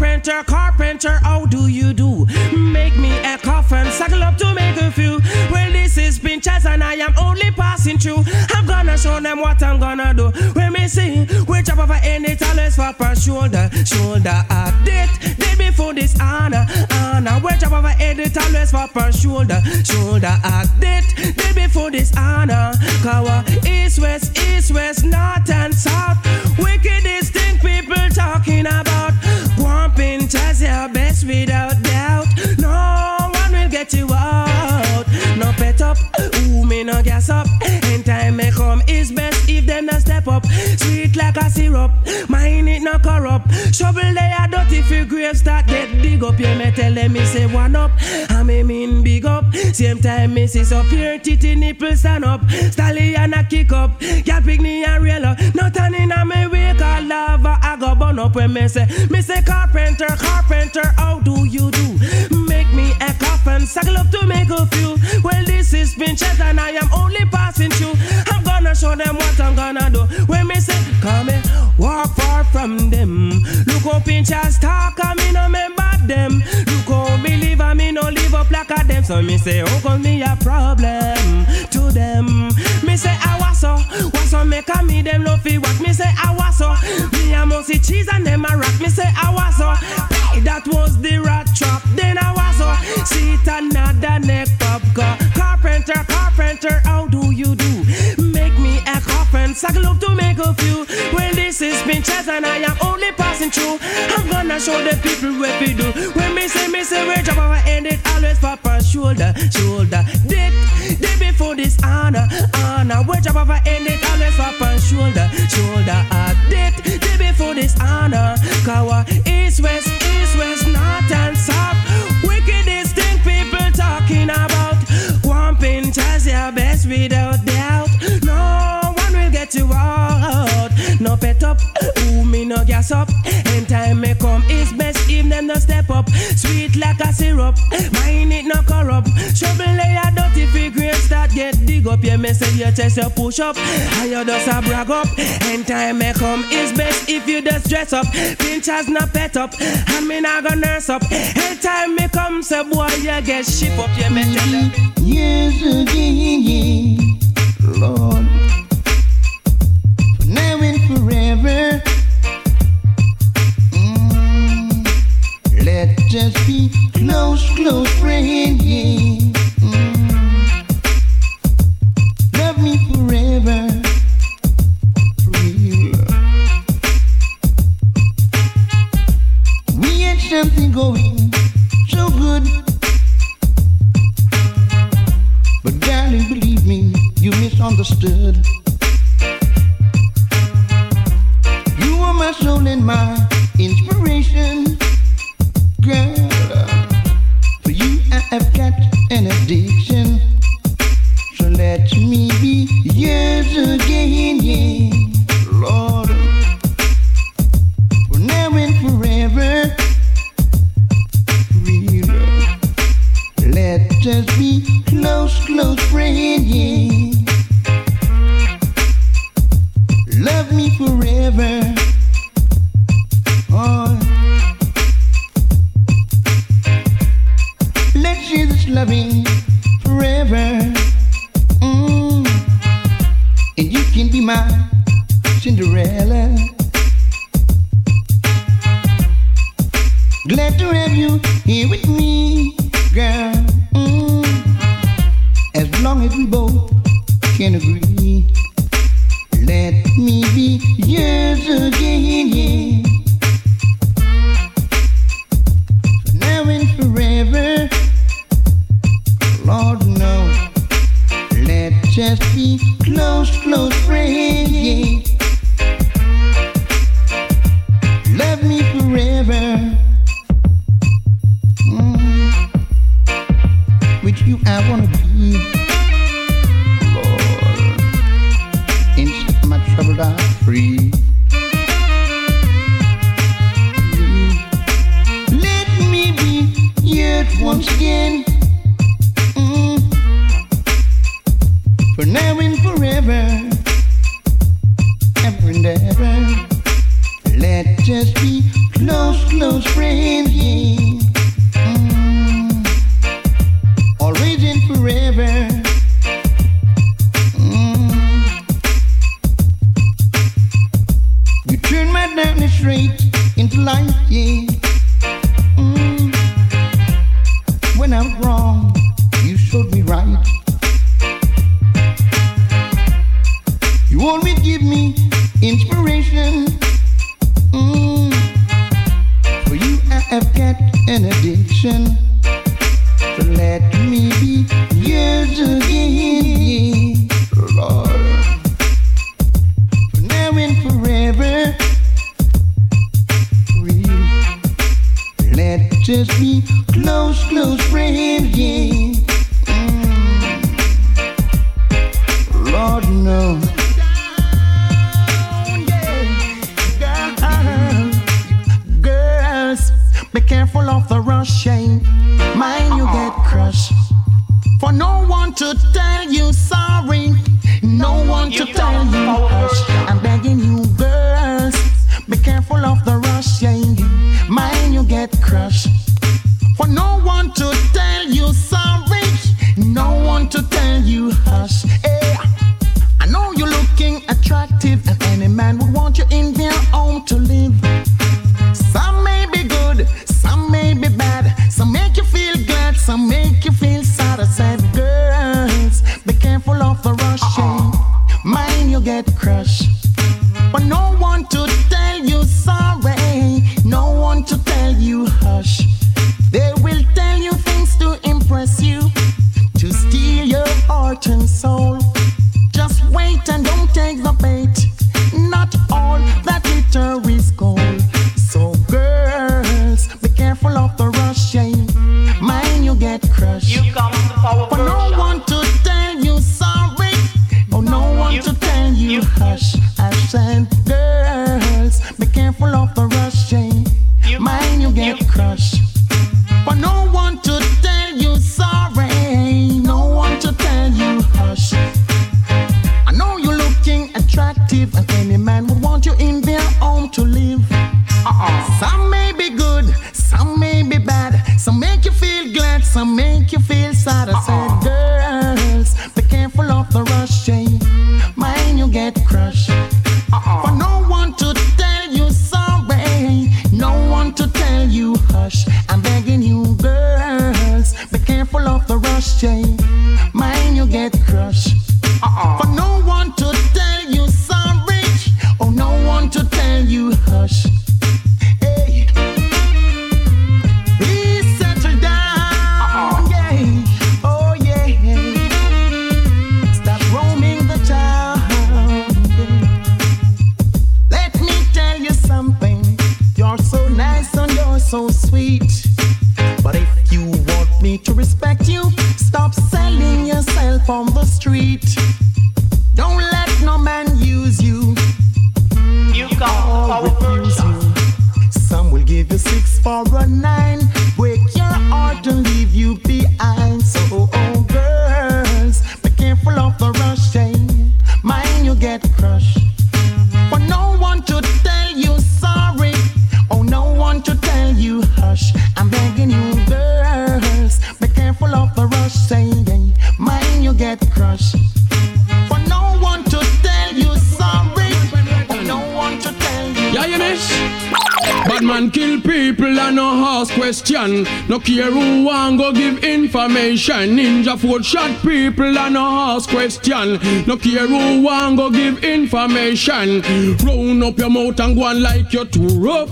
Carpenter, carpenter, how do you do? Make me a coffin, suckle up to make a few. Well this is pinchers and I am only passing through. I'm gonna show them what I'm gonna do. When me see, we chop over any talents for per shoulder Shoulder update, day before this honor Honor, we chop over any talents for per shoulder Shoulder update, day before this honor. Kawa, east, west, east, west, north and south. Wickedest up. In time may come is best if them not step up. Sweet like a syrup, mine it no corrupt. Shovel they are dirty for grave start get dig up. Yeah me tell them me say one up. I me mean big up. Same time me see so pure titty nipple stand up. Stallion a kick up. Girl pick me and real up. Nothing in a me way call lava I go burn up. When me say Me say carpenter, carpenter How do you do? A coffin Suckle up to make a few. Well this is Pinchers and I am only passing through. I'm gonna show them what I'm gonna do. When me say come here Walk far from them. Look how Pinchers talk I me no remember them. Look how me live I me no live up like a them. So me say oh, how come me a problem to them. Me say I was so Was so make a me them no feel what Me say I was so Me a must see cheese and them a rock. Me say I was so hey, That was the rat trap. Then I was so See it another neck pop car Carpenter, carpenter How do you do? Me a coffin to make a few Well this is Pinchers and I am only passing through I'm gonna show the people what we do When me say me say we drop our hand, it always pop on shoulder, shoulder. Dip, dip before this honor, honor. We drop our hand, it always pop on shoulder, shoulder. Ah, dip, dip before this honor. Kawa, east, west, east, west, north and south. Wickedest thing people talking about. One pinch as your best without up, ooh me no gas up. And time may come, it's best if them no step up. Sweet like a syrup, mine it no corrupt. Shovel lay a dirty figure start get dig up. Yeah, me say your chest you push up, and you just a brag up. And time may come, it's best if you just dress up. Pinch has no pet up, and me not gonna nurse up. And time may come, say boy you get ship up. Yeah, me tell you. Years again, Get crushed. For no one to tell you sorry. No one to tell you hush. Hey, I know you're looking attractive, and any man would want you in their home to live. Some may be good, some may be bad. Some make you feel glad, some make you feel sad. I said, girls, be careful of the rushing. Mind you get crushed. Ninja foot shot people and no ask question. No care who want go give information. Round up your mouth and go on like you're too rough.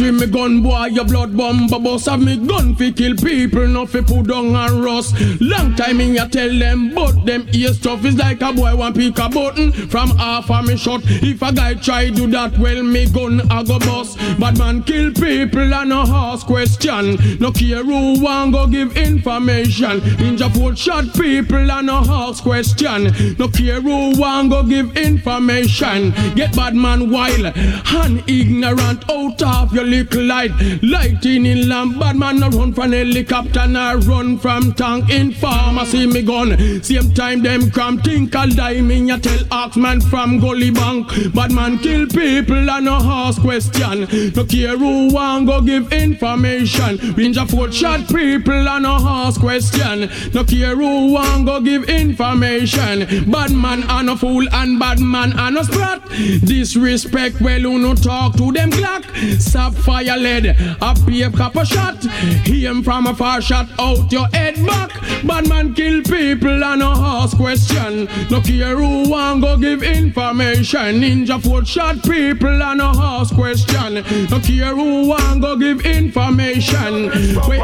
With me gun boy, your blood bomb boss have me gun fi kill people, no fi put down and rust. Long time in ya tell them, but them ear stuff is like a boy want pick a button from half of me shot. If a guy try do that, well me gun I go bust. Bad man kill people and no ask question. No care who want go give information. Ninja foot shot people and no ask question. No care who want go give information. Get bad man wild and ignorant out of your little light. Lighting in lamp, bad man no run from helicopter, no run from tank. In pharmacy me gun. Same time them cram think I'll die. Me ya tell Oxman from Gully Bank. Bad man kill people and no ask question. No care who want go give information. Ninja foot shot people and no ask question. No care who want go give information. Bad man and a fool and bad man and a sprat. Disrespect well who no talk to them Glock. Sapphire lead, a paper copper shot. Aim from a far shot out your head back. Bad man kill people and no ask question. No care who want go give information. Ninja foot shot people and no ask question. No care who want go give information. Wait,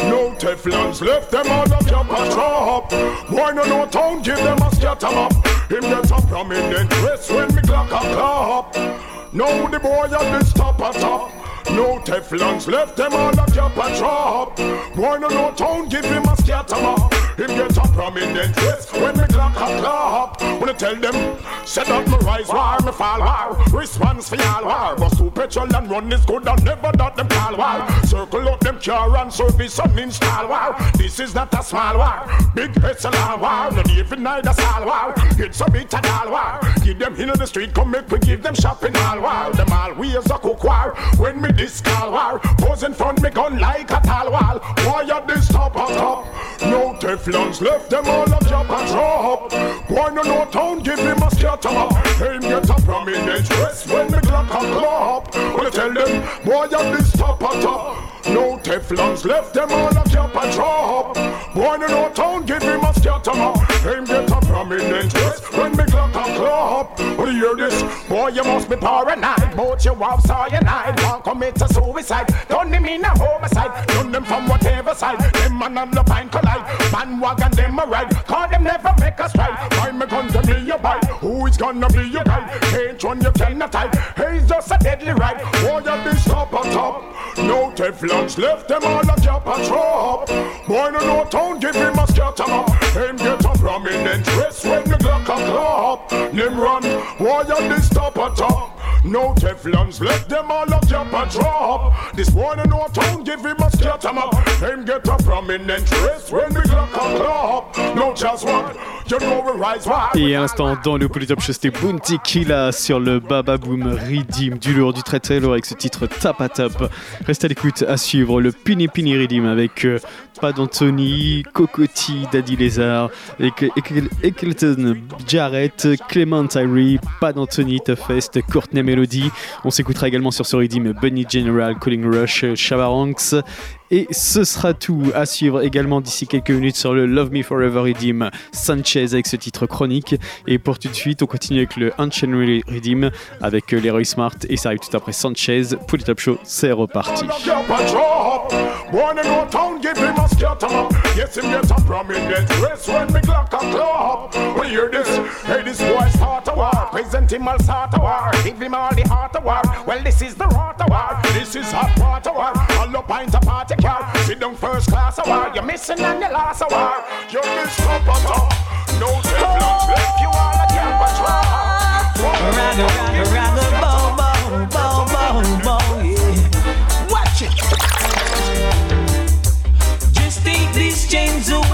No Teflons left them all up your patrol Boy no no town give them a scatter up Him get a prominent dress when me clock a clap Now the boy at this top a top. No Teflons left them all up your patrol Boy no no town give him a scatter Him get a prominent dress when me clock a clap When I tell them set up me rise war me fall war Response for y'all war. Bust two petrol and run is good and never dot them call war. Circle up them car and service and install war. This is not a small war Big SLR war. No even neither small war. It's a bit of all war. Give them in the street come make we give them shopping all war. Them all ways a cook war When me this call war. Pose in front me gun like a tall wall. Why you this top on top No Teflons left them all up. Your patrol Boy no no town give him a scatter up. Him get a prominent dress when me clock a clap When I tell them boy you this top top No Teflons left them all up your patrol Boy no no town give him a scatter Him get a prominent dress when me clock a When you hear this? Boy you must be paranoid. Both you have cyanide. One commit a suicide. Don't them mean a homicide. Done them from whatever side. Them man and the pine collide. Bandwagon them a ride. Cause them never make a strike Buy me gun to be your bite Who is gonna be your guide Can't run you cannot hide. He's just a deadly ride. Boy you this top on top. No Teflons left them all up your patrol Boy, no no town, give him a scatter up. Him get a prominent dress when the Glock a clap. Run, why you this top a top? No Teflons, let them all up jump a drop. This boy no no town, give him a scatter up. Him get a prominent dress when the Glock a clap. No just one, you we rise wide. Et à l'instant, dans le Polytop Show, c'était Bounty Killa sur le Baba Boom Redeem du lourd, du lourd avec ce titre Tap à Tap. Reste à l'écoute, à suivre le Pini Pini Redeem avec euh, Pad Anthony, Cocotti, Daddy Lézard, Eccleton Jarrett, Clement Tyree, Pad Anthony, Toughest, Courtney On s'écoutera également sur ce Redeem Bunny General, Calling Rush, Chavaranks. Et ce sera tout à suivre également d'ici quelques minutes sur le Love Me Forever Redeem Sanchez avec ce titre chronique. Et pour tout de suite, on continue avec le Unchained Redeem avec euh, Leroy Smart et ça arrive tout après Sanchez. Pour le Top Show, c'est reparti. A scatter up. Yes, him get a prominent dress when me Glock a clap. We hear this, hey, this boy start a war. Present him all start a war. Give him all the heart a war. Well, this is the rot a war. This is hot water war. All the pint a party car. Sit down first class a war. You're missing and you lost a war. You miss top a top. No Teflons left you all a jump a drop. Ragga, ragga, ragga, bow, bow, bow, bow, bow, yeah. Watch it. Just take these chains away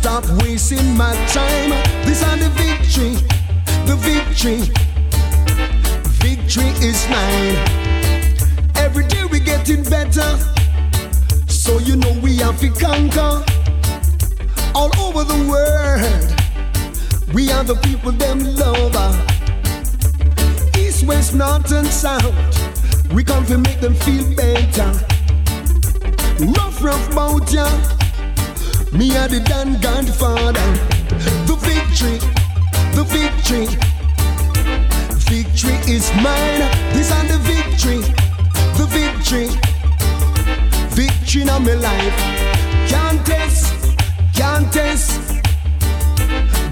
Stop wasting my time. This are the victory, the victory. Victory is mine. Every day we getting better. So you know we have to conquer all over the world. We are the people them love. East, west, north, and south. We come to make them feel better. Rough, rough bout ya. Me are the Dan Godfather. The victory, the victory. Victory is mine. This and the victory, the victory. Victory in my life. Can't test, can't test.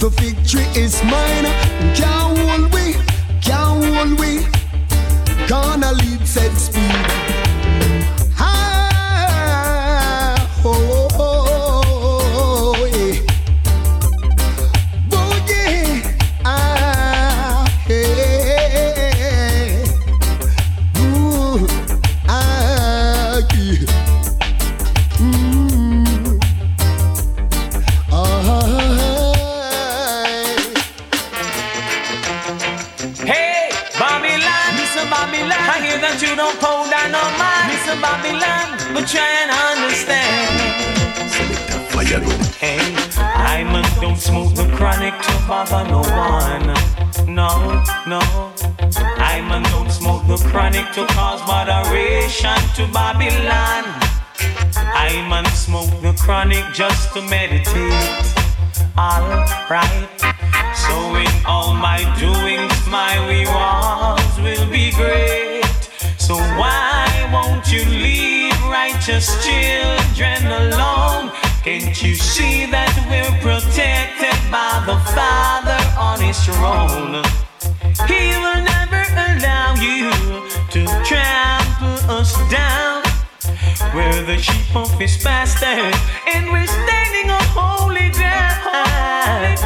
The victory is mine. Can't hold we, can't hold we. Gonna lead set speed. Don't smoke the chronic to bother no one. No, no. Diamond don't smoke the chronic to cause moderation to Babylon. Diamond smoke the chronic just to meditate. Alright. So in all my doings, my rewards will be great. So why won't you leave righteous children alone? Can't you see that we're protected by the Father on His throne? He will never allow you to trample us down. We're the sheep of His pasture, and we're standing on holy ground.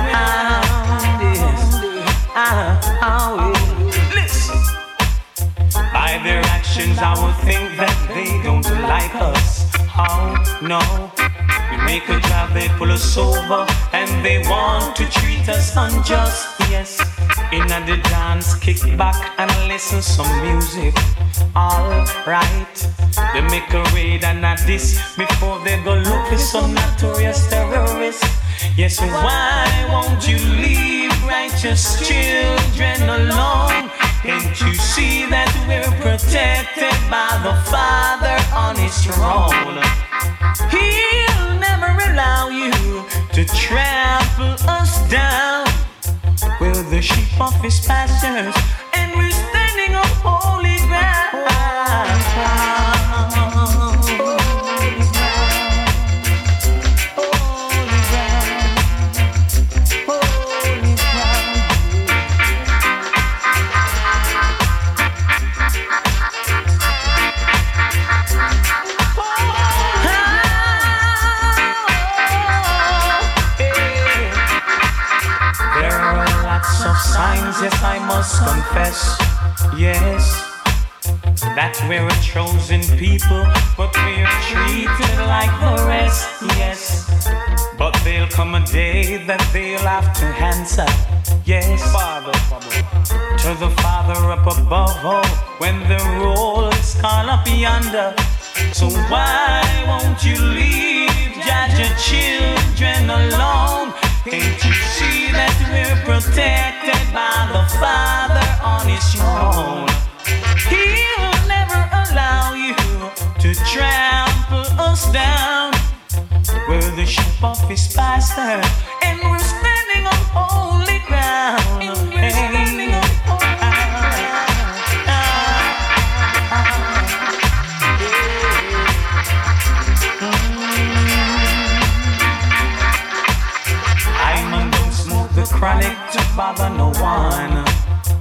Yes. By their actions, I would think that they don't like us. Oh no. We make a drive, they pull us over, and they want to treat us unjust. Yes. In the dance, kick back and listen some music. Alright. They make a raid and a this before they go look for some notorious terrorists. Yes, why won't you leave righteous children alone? Can't you see that we're protected by the Father on His throne? He'll never allow you to trample us down. We're the sheep of His pastures, and we're standing on holy There yes, I must confess. Yes, that we're a chosen people, but we're treated like the rest. Yes, but there'll come a day that they'll have to answer. Yes, Father, to the Father up above, oh, when the roll is called up yonder. So why won't you leave just your children alone? Can't you see that we're protected by the Father on His throne? He'll never allow you to trample us down. We're the sheep of His pasture, and we're standing on holy ground. Chronic to bother no one.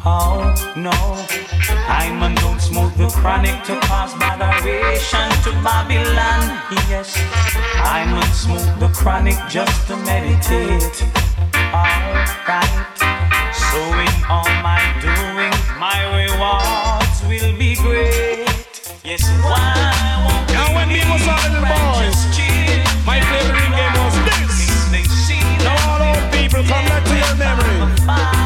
Oh no, I'm a don't smoke the chronic to cause botheration to Babylon. Yes, I'm a smoke the chronic just to meditate. Alright, so in all my doing, my rewards will be great. Yes, why won't Now when me was a little boy, my favorite game was this. Now all old people come back to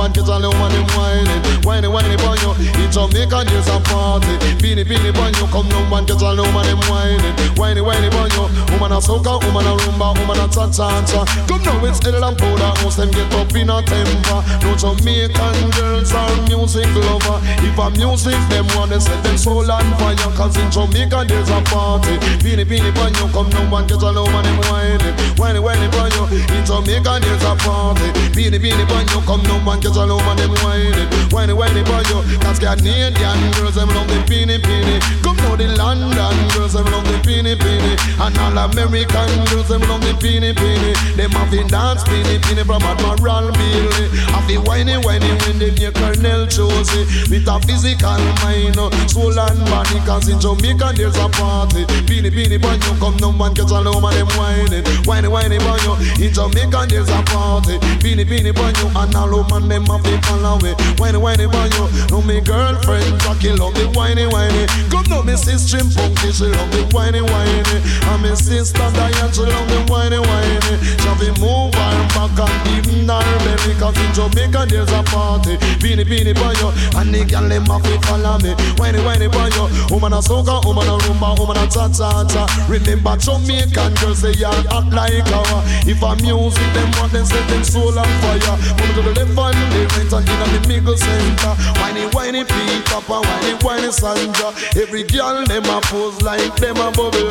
you come no man get a little man them whining, whiny whiny boy. In Jamaica there's a party. Beanie beanie boy, you come no man get a little man them whining, whiny whiny boy you. Woman a soca, woman a rumba, woman a cha cha cha. Come now it's Edel and Powder House, them get up in a temper. No Jamaican girls are music lover. If a music them want to set them soul on fire, cause in Jamaica there's a party. Beanie beanie boy, you come no man get a little man them whining, whiny whiny boy you. In Jamaica there's a party. Beanie beanie boy, you come no man get a little man them whining, whiny whiny boy you. Cause Canadian girls them love the beanie beanie. Come now the London girls them love the beanie beanie, and all American girls them love the beanie beanie. Them have the dance beanie beanie from Admiral Bailey. Have the whiny whiny when they hear Colonel Josey with a physical mind, uh, soul and body. Cause in Jamaica there's a party. Beanie boy, you come no man get a little man them whining, whiny whiny boy you. In Jamaica there's a party. Beanie boy you and all woman them have the follow me. Whiny whiny you. No me girlfriend Jackie love the whiny whiny. Come now me sister Punky she love the whiny whiny. And me sister Diane she love the whiny whiny. She have move her back and even her belly. Cause in Jamaica there's a party. Beanie beanie boy. And the girl them have to follow me. Whiny whiny boy. Woman a soca, woman a rumba, woman a cha cha cha. Remember Jamaican girls they are act like our. If a music them want them set them soul on fire. Move to the left and the right and in the middle center. Whiny whiny Pete Papa, whiny whiny Sandra. Every girl them a pose like them a bubble.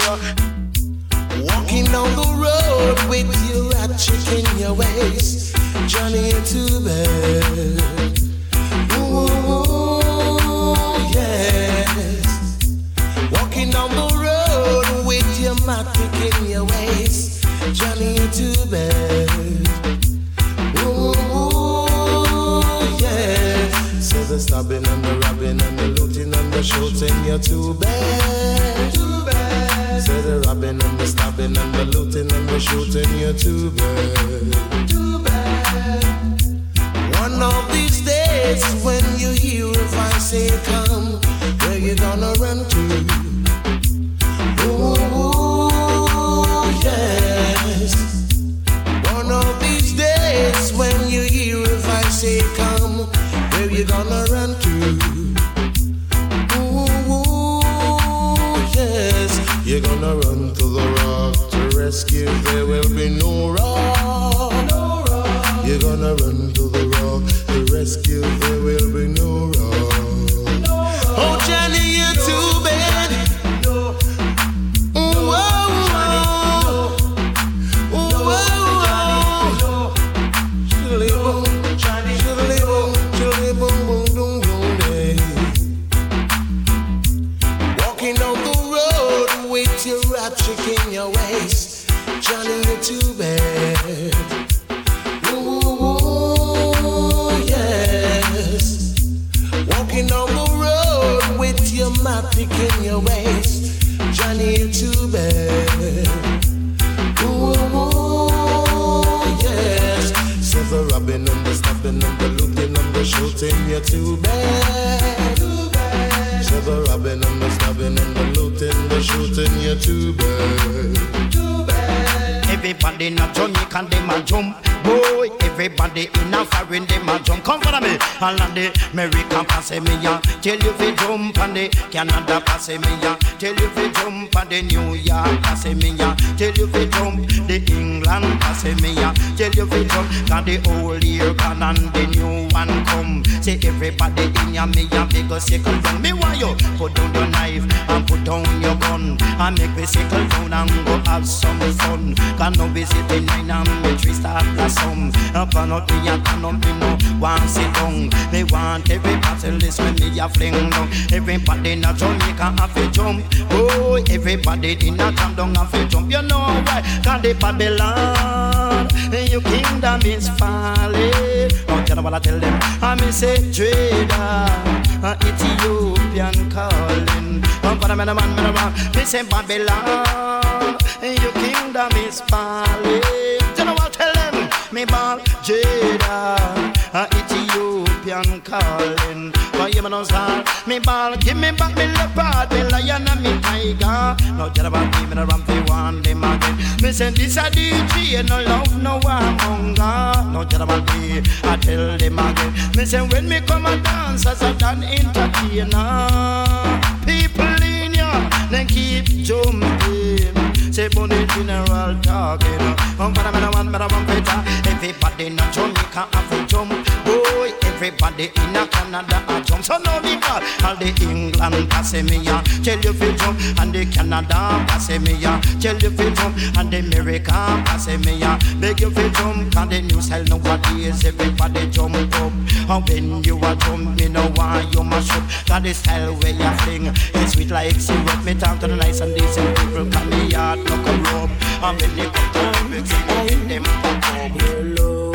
Walking down the road with you a chick in your waist, Johnny to bed. Me ya sickle down. Me want you put down your knife and put down your gun and make me sickle down and go have some fun. Can no be sitting nine and me tree start blossom. Up and up me and turn up me no want sit down. Me want everybody listen me a fling down. Everybody in a Jamaica have to jump. Oh, everybody in a jam down have to jump. You know why? Cause the Babylon, your kingdom is falling. Oh, you know what I tell them? I me say trader, calling. Oh, but I'm a man, man, man. Me say Babylon, your kingdom is falling. You know what tell them? Me ball Jada, uh, Ethiopian calling. Why you know sir? Me ball, give me back me leopard, me lion and me tiger. No tell about me, me no run for one them again. Me say this a DJ, no love, no warmonger. No tell about me, I tell them again. Me say when me come a dance as a dan entertainer, then keep jumping. Say bunny general talking. But I'm in a one, but I'm on better. Everybody in Jamaica have a jump. Boy, everybody in a Canada a jump. So now me call all the England pass me ya. Tell you fi jump and the Canada pass me ya. Tell you fi jump and the America pass me ya. Beg you fi jump and the new style nowadays everybody jump up. And when you a jump, me know why you mash up. Cause the style where you fling is sweet like syrup. Me talk to the nice and decent people, call me hard like a rope. And when they come to the thing, them pop up.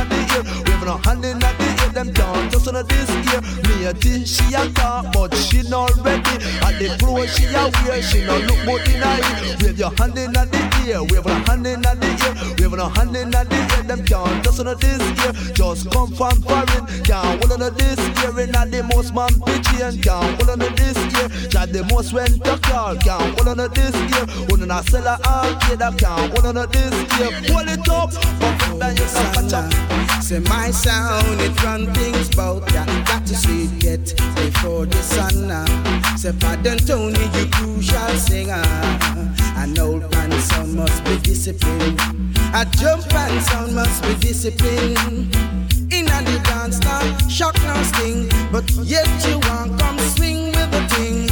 In the ear, wave no hand in the ear. Them can't listen to this ear. Me a tea, she a talk, but she not ready. And the clothes she a wear, she not look good in her ear. Wave your hand in the ear, wave no hand in the ear, wave no hand in the ear. Them can't listen to this ear. Just come from foreign, can't hold on this ear. And the most man pitchy and can't hold on this ear. Try the most when to call, can't hold on this ear. When I sell a arcade, I can't hold on this ear. Hold it up, pump it down, you can catch. Say my sound, it run things bout ya. Got to see it yet before the sun. uh. Say pardon Tony, you crucial singer. An old man sound must be disciplined. A jump and sound must be disciplined. In a the dance now, shock now sting, but yet you want come swing with the thing.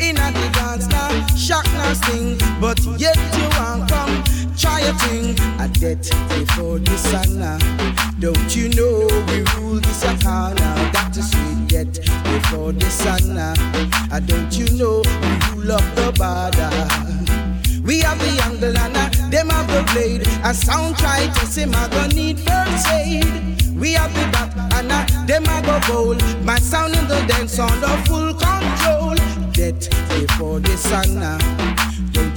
In a the dance now, shock now sting, but yet you come try a thing. A debt before the sun. uh. Don't you know we rule this a corner? Got to debt before the sun. uh. Uh, Don't you know we rule up the border? We have the angle and uh, them have the blade. A sound try to say my gon' need first aid. We have the back and uh, them a go bowl. My sound in the dance under full control. Debt before the sun. uh.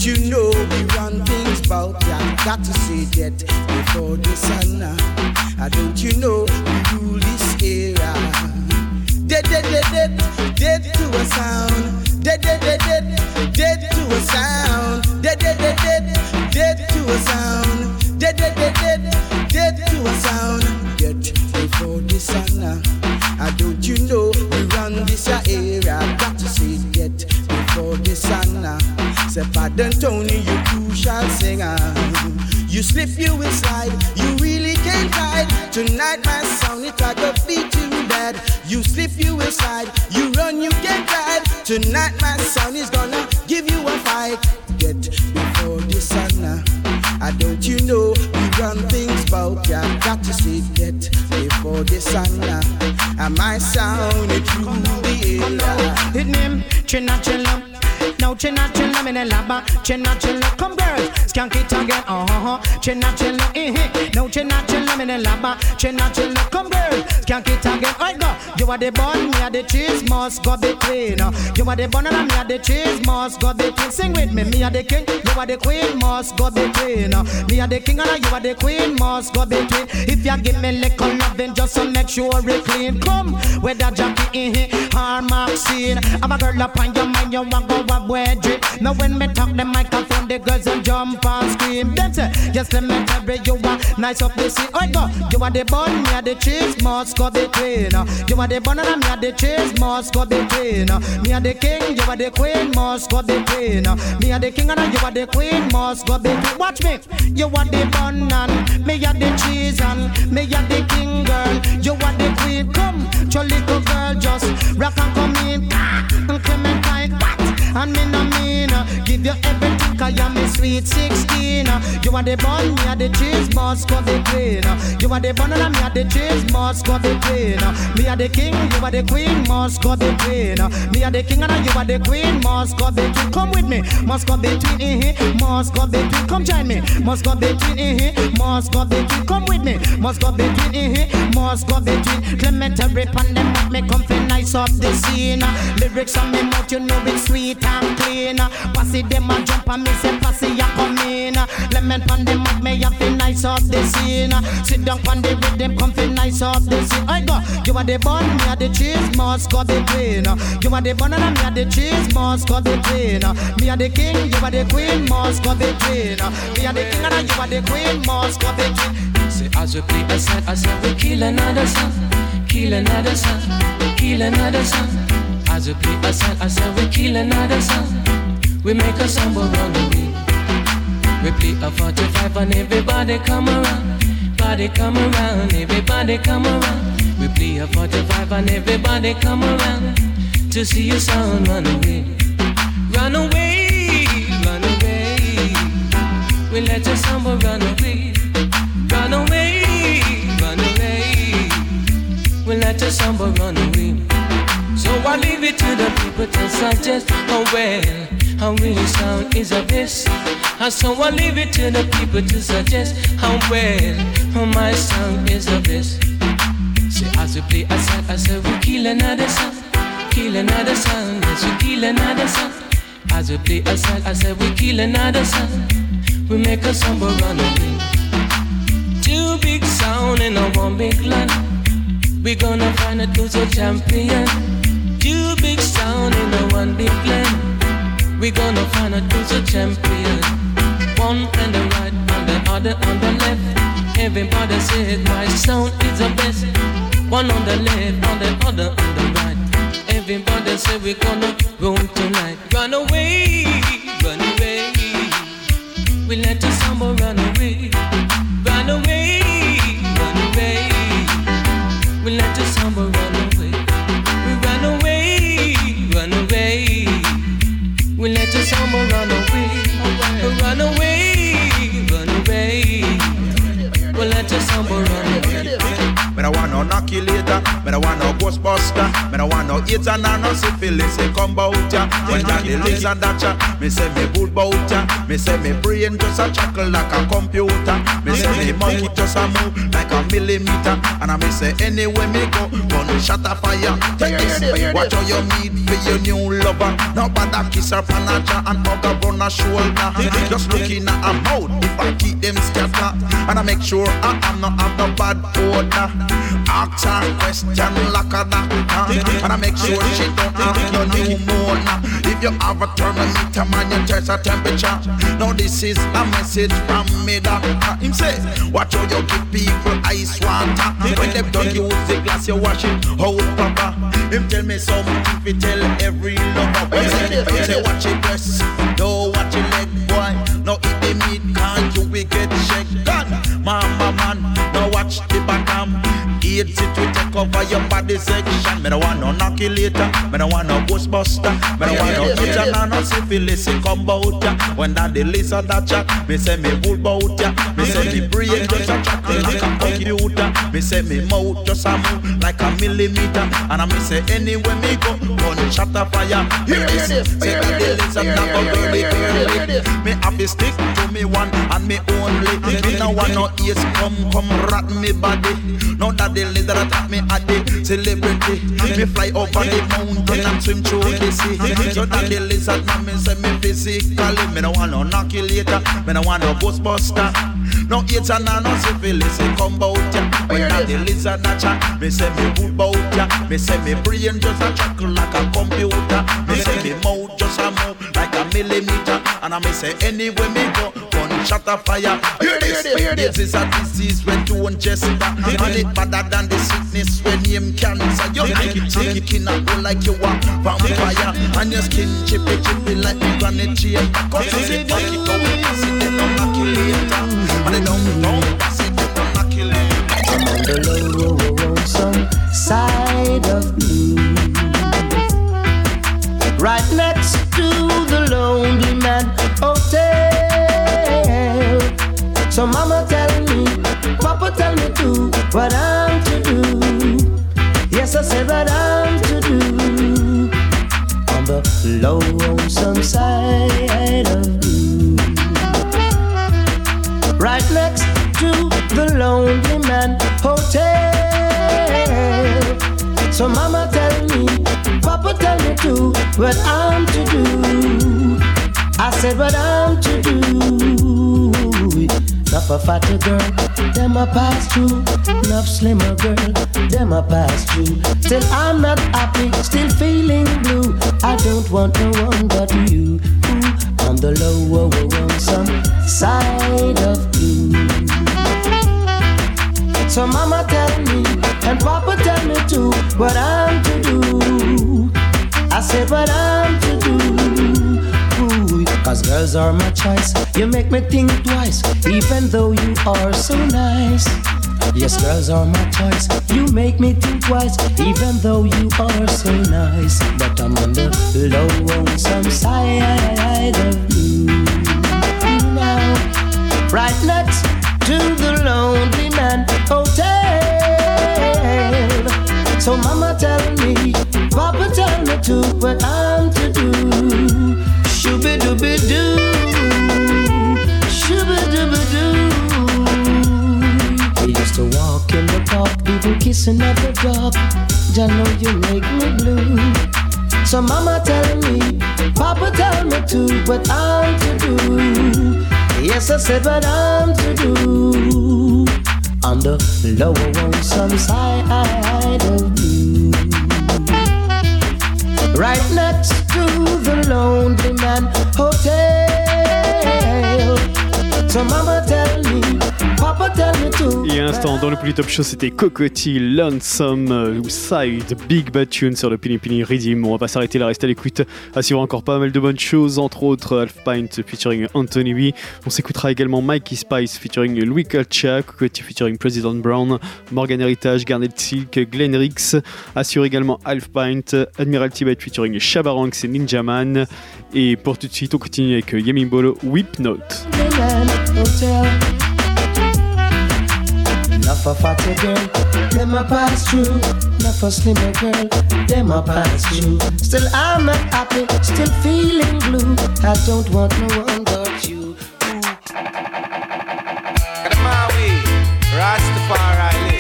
You know we run things bout ya? Got to see that before the sun. uh. Don't you know we rule this era? Dead, dead, dead, dead, dead to a sound. Dead, dead, dead, dead, dead to a sound. Dead, dead, dead, dead, dead to a sound. Dead, dead, dead, dead, dead to a sound. Dead before the sun. uh. Don't you know we run this era? Got to see Say pardon Tony, you crucial singer. You slip, you will slide. You really can't hide. Tonight my sound it I go beat you bad. You slip, you will slide. You run, you can't hide. Tonight my sound is gonna give you a fight. Get before the sun. uh. I don't you know we run things bout ya. Got to see that before the sun. uh. And my sound it through the air. Hit name, chilla. Now chinna chilla, me laba. Chinna chilla, come girls, skank it again. Uh huh. Chinna chilla, eh eh. Now chinna chilla, me laba. Chinna chilla, come girls, skank it again. I go. You are the bun, me are the cheese, must go between. You are the bun and me are the cheese, must go between. Sing with me, me are the king, you are the queen, must go between. Me are the king and you are the queen, must go between. If you give me little loving, just to make sure it clean. Come, that Jackie in here, or Maxine. Have a girl up on your mind, you want go up drip. Now when me talk the microphone, the girls and jump and scream. Them say, yes, let me tell you, are nice up the scene. Oh, go, you are the bun, me are the cheese, must go between. Uh, You are the bun and me are the cheese, must go between. Uh, Me are the king, you are the queen, must go between. Uh, Me are the king and you are the queen, must go between. Watch me, you are the bun and me are the cheese and me are the king girl. You are the queen, come, your little girl, just rock and come in. Ah, Clementine, what? And me no mean, uh, give you everything, cause you're me sweet 16. uh. You are the bun, me are the cheese, must go between. uh. You are the bun and me are the cheese, must go between. uh. Me are the king, you are the queen, must go between. uh. Me are the king and you are the queen, must go between. Come with me, must go between, eh, eh, must go between. Come join me, must go between, eh, eh, must go between. Come with me, must go between, eh, eh, must go between. Clement Irie and them make me come fi nice up the scene. Lyrics on me mouth, you know it's sweet and clean. Passy them a jump and me say passy a come in. Lemon pan them up, me a fi nice up the scene. Sit down on the rhythm, come feel nice up the scene. I go, you are the bun, me are the cheese, must go between. You are the bun and me are the cheese, must go between. Me are the king, you are the queen, must go between. Me are the king and you are the queen, must go between. See, as we play a song, I say we kill another song, kill another song, kill another song. As we play a song, I say we kill another song. We make a song but run away. We play a 45 and everybody come around, body come around, everybody come around. We play a 45 and everybody come around to see your son run away, run away, run away. We let your samba run away, Let run away. So I leave it to the people to suggest how well, how really sound is of this. So I leave it to the people to suggest how well, how my sound is of this. See, as we play a song, I say we kill another song, kill another song, yes we kill another song. As we play a song, I say we kill another song. We make a song run away. Two big sound in a one big land. We gonna find a two champion. Two big sound in a one big land. We gonna find a two champion. One on the right, and the other on the left. Everybody says my sound is the best. One on the left, on the other on the right. Everybody say we gonna roll tonight. Run away, run away. We let the samba run away, No want no knockulator, me no want no ghostbuster, me no want no hater, no no syphilis. Say come bout ya, when ya the lizard that ya. Me say me bull bout ya, me say me brain just a chuckle like a computer. Me say me monkey just a move like a millimeter, and I me say anywhere me go, gun shot a fire. Take this, watch how you meet for your new lover. No bother kiss her panacha and hug her on her shoulder. Just looking at her mouth if I keep them scatter, and I make sure I am not have the bad odor. Ask her question like a doctor. And I make sure she don't ask you no more now If you have a thermometer man you test her temperature. Now this is a message from me doctor. Him say watch how you give people ice water. When them done use the glass you wash it out proper Him tell me something if he tell every lover. Him say, watch it dress. Don't watch your leg boy. No eat the meat can't you will get shaken Mama man now watch the bottom AIDS it will take over your body section Me no want no knockulator Me no want no ghostbuster Me no want no hitcher No no syphilis it come bout ya. When that the lizard that chat Me say me bull bout ya. Me say me brain just a chat like a computer. Me say me mouth just a move like a millimeter. And I me say anywhere me go shot a fire. Hear this. Say that the lizard not go burly burly Me have to stick to me one and me only. Me no want no ears. Come come rat me body. No that the lizard attack me at the celebrity. Me fly over the mountain and swim through the sea. So that the lizard now me say me physically. Me no want no knockulator Me no want no ghostbuster No AIDS and no syphilis it come bout ya. When that the lizard a chat Me say me good bout ya. Me say me brain just a chuckle like a computer. Me say me mouth just a move like a millimeter. And I me say anywhere me go shot a fire. Hear this, this is. a disease when you want just that And it better than the sickness when him cancer. You like it taking a go like you a vampire. And your skin chippy chippy like the granite chain Cause you see fuck it up, pass it then I'm knock you later And they don't, don't pass it I'm knock you later I'm on the low, lonesome side of blue Right next to the Lonely Man Hotel. So mama tell me, papa tell me too What I'm to do? Yes, I said what I'm to do. On the low, lonesome side of blue Right next to the Lonely Man Hotel So mama tell me, papa tell me too What I'm to do I said what I'm to do Not a fatter girl, them a pass through. Enough slimmer girl, them a pass through. Still I'm not happy, still feeling blue. I don't want no one but you. Ooh, on the lower one, some side of blue. So mama tell me, and papa tell me too, what I'm to do. I said what I'm to do. Cause girls are my choice. You make me think twice, even though you are so nice. Yes, girls are my choice. You make me think twice, even though you are so nice. But I'm on the low some side of you now. Right next to the Lonely Man Hotel. So mama tell me, papa tell me too, what I'm to do. Shooby dooby doo, to walk in the park, people kissing at the dog. Jah know you make me blue. So mama tell me, papa tell me too, what I'm to do. Yes, I said what I'm to do. On the lower one, some side of you. Right next to the Lonely Man Hotel. So mama tell me, papa tell me too. Et à l'instant, dans le Poly Top Show, c'était Cocotti, Lonesome, euh, Side, Big Bad Tune sur le Pini Pini Rhythm. On va pas s'arrêter là, rester à l'écoute. À suivre encore pas mal de bonnes choses, entre autres Half Pint featuring Anthony B. On s'écoutera également Mikey Spice featuring Louis Culture, Cocotti featuring President Brown, Morgan Heritage, Garnet Silk, Glenn Rix. Assure également Half Pint, Admiral Tibet featuring Shabaranks et Ninja Man. Et pour tout de suite, on continue avec Yamin Bolo, Whip Note. Enough a fatty girl, them a pass through. Enough a slimmer girl, them a pass through. Still I'm not happy, still feeling blue. I don't want no one but you. Kadamawi, Rastafari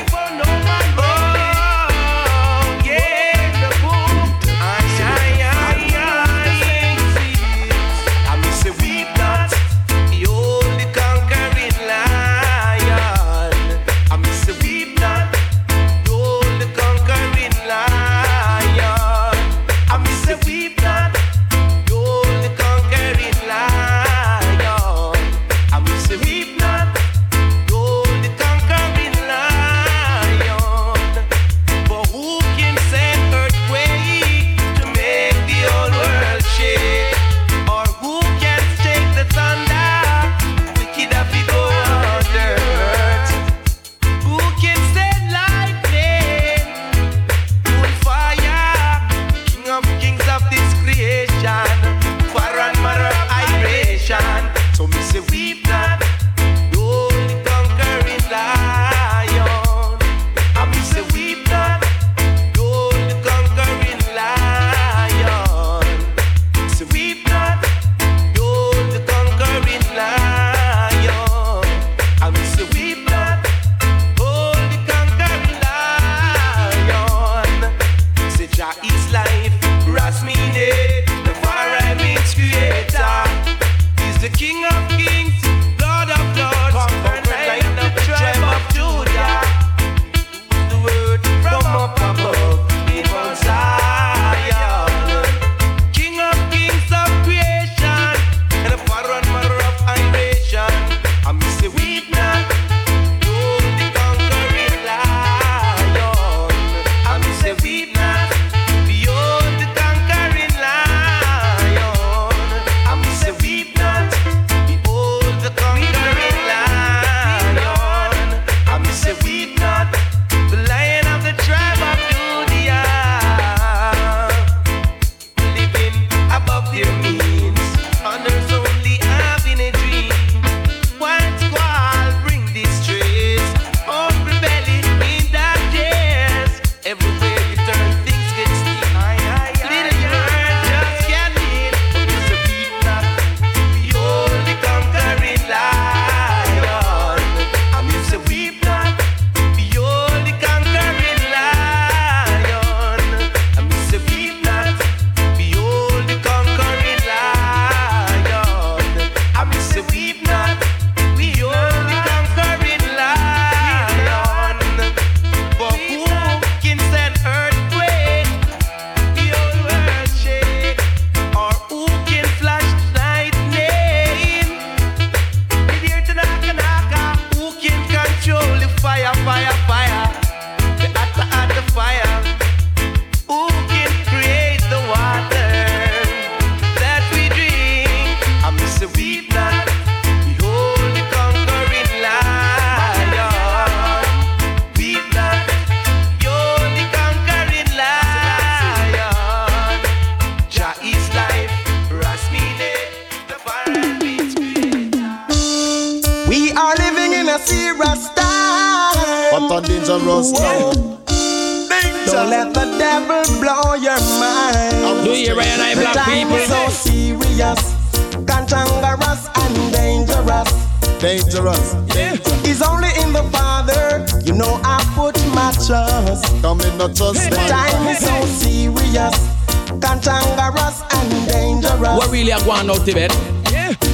cantankerous and dangerous. What really are going out Tibet?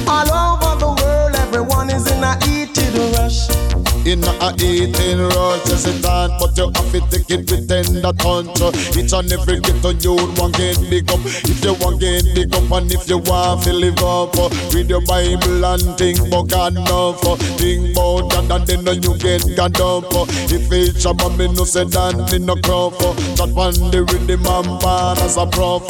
All over the world, everyone is in a heated rush. In a eating rush, yes it on, but you have to take it with tender touch. Each and every ghetto youth want get big up. If you want get big up and if you want to live up, uh, read your Bible and think about God enough. Think about God and then you get God up. uh. If it's a man, me no say that me no crop. uh. That one the rhythm and born as a prof.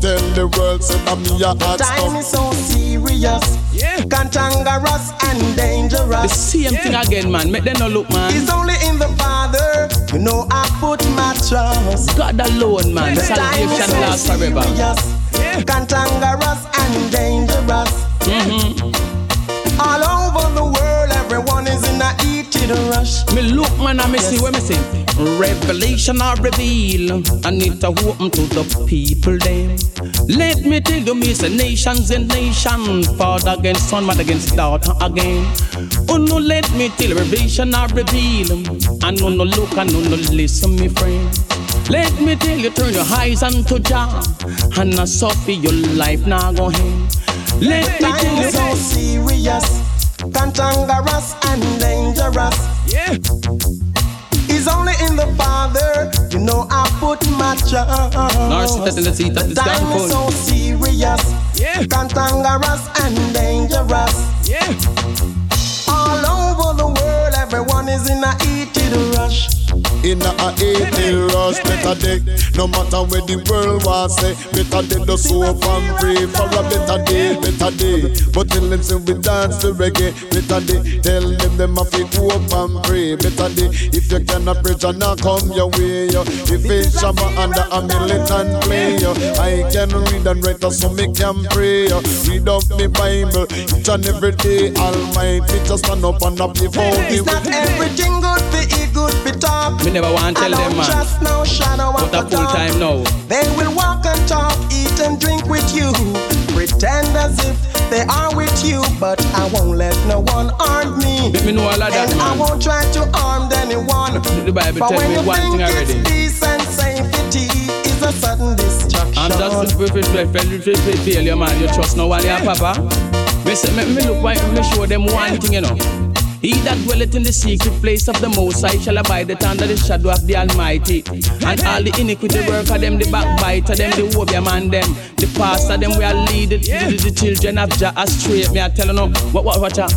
Tell the world say that me a hot Time is so serious, yeah. cantankerous and dangerous. The same thing again, man. Make them no look, man. It's only in the Father, you know I put my trust. God alone, man. The time is Salvation lasts forever. cantankerous and dangerous. Mm-hmm. Rush. Me look, man, and me see what me see. Revelation or reveal, and it a open to the people then. Let me tell you, me say nations and nation, father against son, mother against daughter again. Oh no, let me tell you, revelation or reveal, and no no look and no no listen, me friend. Let me tell you, turn your eyes unto Jah, and not suffer your life now go ahead. Let me tell you, so serious, cantankerous and dangerous. Yeah. It's only in the Father, you know I put my trust. Narcissist in the seat The time is so serious, Yeah. cantankerous and dangerous. Yeah. All over the world, everyone is in a heated rush. In a eating rush, better day. No matter where the world was say, better day the soap and pray for a better day, better day. But tell them say we dance to reggae, better day. Tell them them have to go up and pray, better day. If you cannot preach and not come your way, yo. If it's Shabba under a militant play, yo. I can read and write so me can pray, yo. Read up me Bible each and every day. Almighty just stand up and up before the It's not everything good for eat, good for Me never want to tell them, man. trust no shadow But a full time now. They will walk and talk, eat and drink with you. Pretend as if they are with you, but I won't let no one harm me. Me know all of that, and I won't try to harm anyone. The Bible but tell when me you one think thing already. peace and safety is a sudden destruction. I'm just a failure, man. You trust no one, yeah, Papa. Me me, me look, why- me show them one thing, you know. He that dwelleth in the secret place of the Most High shall abide under the shadow of the Almighty. And all the iniquity work of them, the backbiter them, the obeah man them, the pastor them, we are leading the, the, children of Jah astray. Me I tell you no, what what what ya?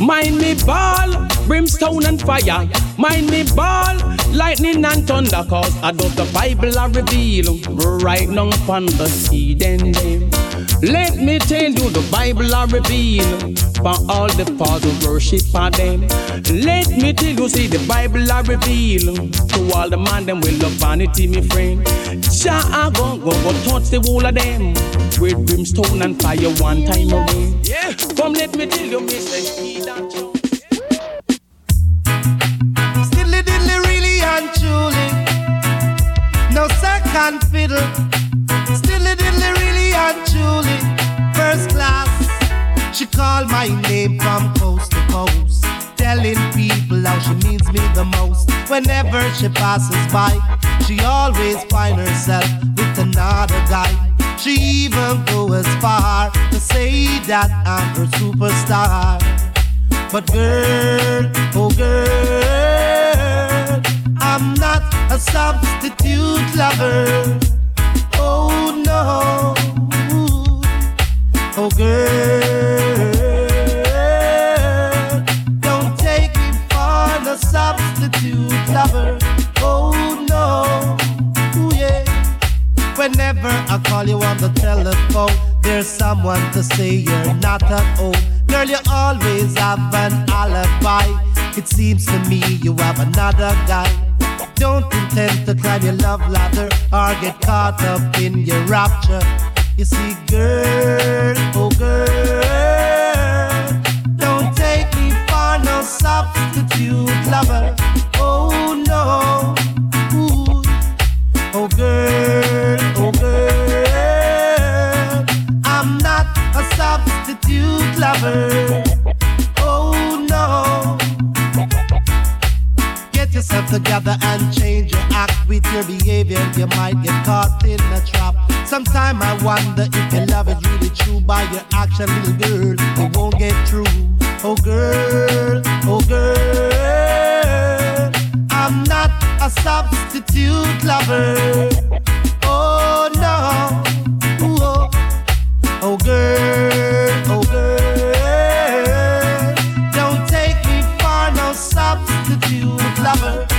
Mind me ball, brimstone and fire. Mind me ball, lightning and thunder. Cause I do the Bible I reveal right now upon the seed them. Let me tell you the Bible I reveal for all the false worship of them. Let me tell you, see the Bible I reveal to all the man them will love vanity, me friend. Jah I go go go touch the whole of them with brimstone and fire one time away. Yeah. Come let me tell you, me say he that Stiddly diddly really and truly. No second fiddle. Stiddly diddly really and truly. First class. She called my name from coast to coast. Telling people how she means me the most. Whenever she passes by, she always find herself with another guy. She even goes as far to say that I'm her superstar. But girl, oh girl, I'm not a substitute lover. Oh no, Oh, girl, don't take me for the substitute lover. Oh, no. oh yeah. Whenever I call you on the telephone, there's someone to say you're not at home. Girl, you always have an alibi. It seems to me you have another guy. Don't intend to climb your love ladder or get caught up in your rapture. You see, girl, oh girl, don't take me for no substitute lover. Oh no, Ooh. oh girl, oh girl, I'm not a substitute lover. Yourself together and change your act with your behavior. You might get caught in a trap. Sometimes I wonder if your love is really true by your action, little girl. It won't get through. Oh girl, oh girl, I'm not a substitute lover. Oh no, Ooh, oh, oh girl, oh girl, lover.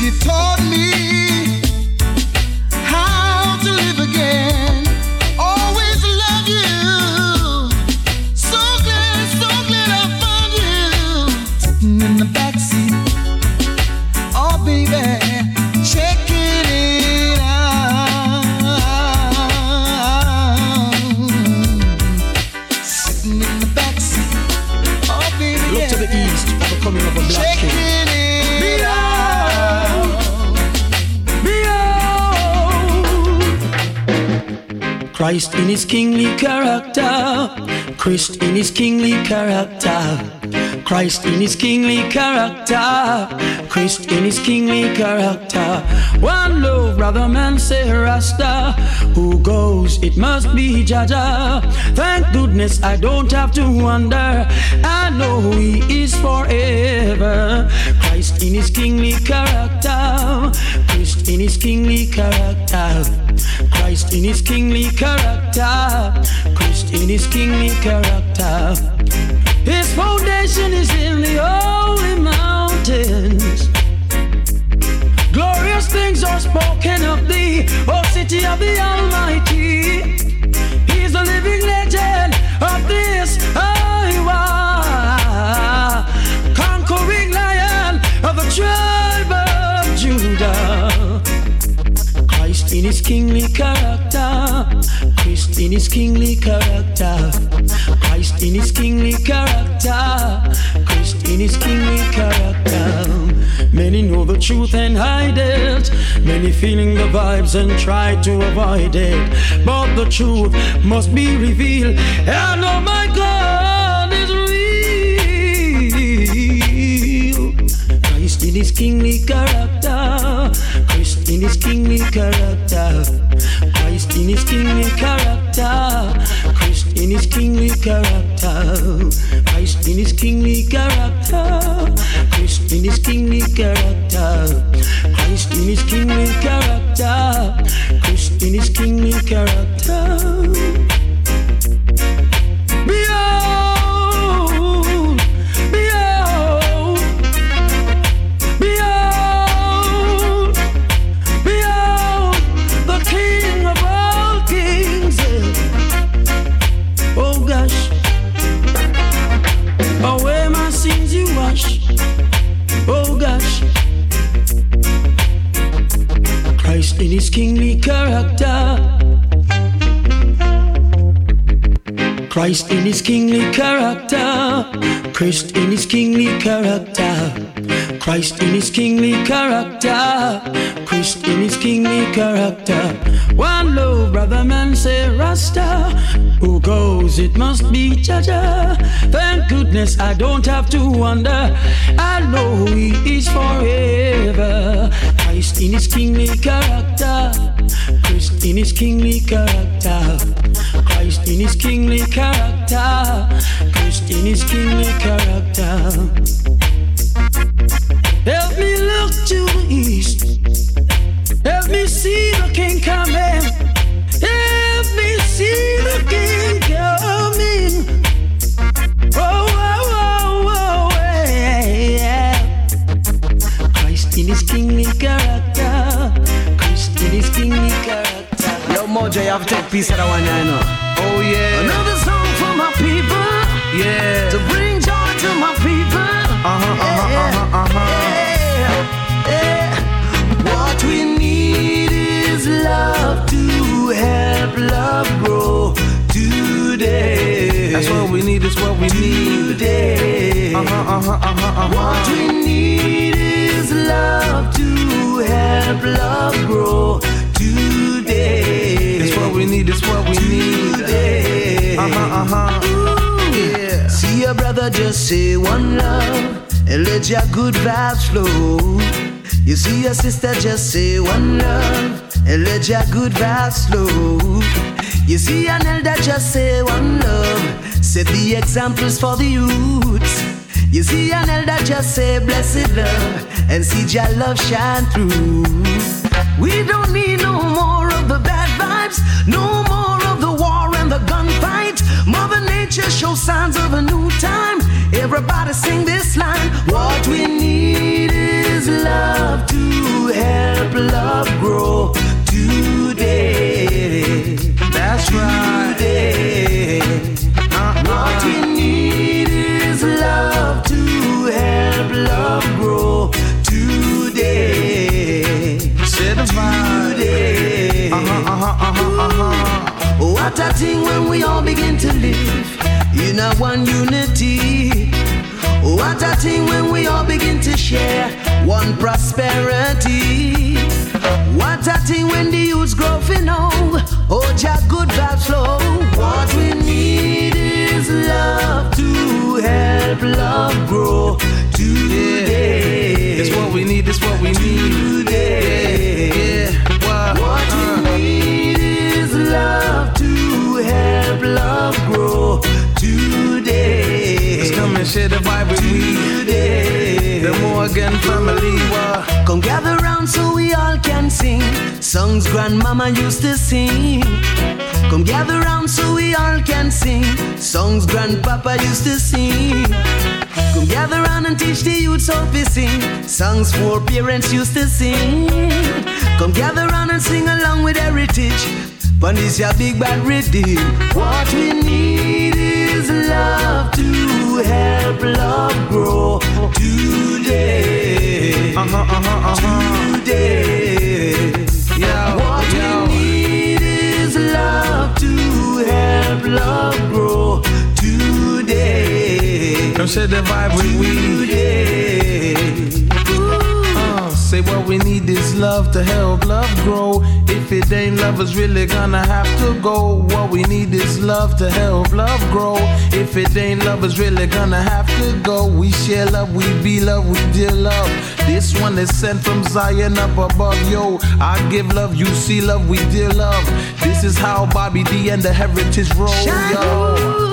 You taught me Christ in his kingly character, Christ in his kingly character, Christ in his kingly character, Christ in his kingly character. One love, brother man say Rasta, who goes, it must be Jaja. Thank goodness I don't have to wonder, I know who he is forever. Christ in his kingly character, in his kingly character. Christ in his kingly character, Christ in his kingly character. His foundation is in the holy mountains. Glorious things are spoken of thee, O city of the Almighty. He's the living legend of this in his kingly character. Christ in his kingly character. Christ in his kingly character. Christ in his kingly character. Many know the truth and hide it. Many feeling the vibes and try to avoid it. But the truth must be revealed. And oh my God is real. Christ in his kingly character. In his kingly character. Christ in his kingly character. Christ in his kingly character. Christ in his kingly character. Christ in his kingly character. Christ in his kingly character. Christ in his kingly character. Kingly character. Christ in his kingly character. Christ in his kingly character. Christ in his kingly character. Christ in his kingly character. One low brother man say Rasta. Who goes, it must be Jaja. Thank goodness I don't have to wonder. I know who he is forever. Christ in his kingly character. Christ in his kingly character. Christ in his kingly character. Christ in his kingly character. Help me look to the east. Help me see the king coming. Christ in his kingly character. Christ in kingly character. Yo, Mojo, you have to take a piece of that one, I know. Oh, yeah. Another song for my people. Yeah. To bring joy to my people. Uh-huh, uh-huh, uh-huh, uh-huh. Yeah. What we need is love to help love grow today. That's what we need, that's what we need. Today. Uh-huh, uh-huh, uh-huh, uh-huh. What we need is love to help love grow today. That's what we need, that's what we need. Today. Uh-huh, uh-huh. Yeah. See your brother just say one love and let your good vibes flow. You see your sister just say one love and let your good vibes flow. You see an elder just say one love, set the examples for the youths. You see an elder just say blessed love and see your love shine through. We don't need no more of the bad vibes, no more of the war and the gunfight. Mother Nature shows signs of a new time. Everybody sing this line. What we need is love to help love grow today. That's right. Today. What a thing when we all begin to live in a one unity. What a thing when we all begin to share one prosperity. What a thing when the youths grow for know. Oh, Jah good vibes flow. What we need is love to help love grow today. That's what we need, that's what we need. Help love grow today. Let's come and share the vibe with me. Today. The Morgan family. Wah. Come gather round so we all can sing songs grandmama used to sing. Come gather round so we all can sing songs grandpapa used to sing. Come gather round and teach the youths how to sing songs for parents used to sing. Come gather round and sing along with heritage. But it's your big bad rhythm. What we need is love to help love grow today. Uh-huh, uh-huh, uh-huh. Today. Yeah, what yeah. we need is love to help love grow today. Come say the vibe with we. Today. Say what we need is love to help love grow. If it ain't love, it's really gonna have to go. What we need is love to help love grow. If it ain't love, it's really gonna have to go. We share love, we be love, we dear love. This one is sent from Zion up above, yo. I give love, you see love, we dear love. This is how Bobby D and the Heritage roll, yo.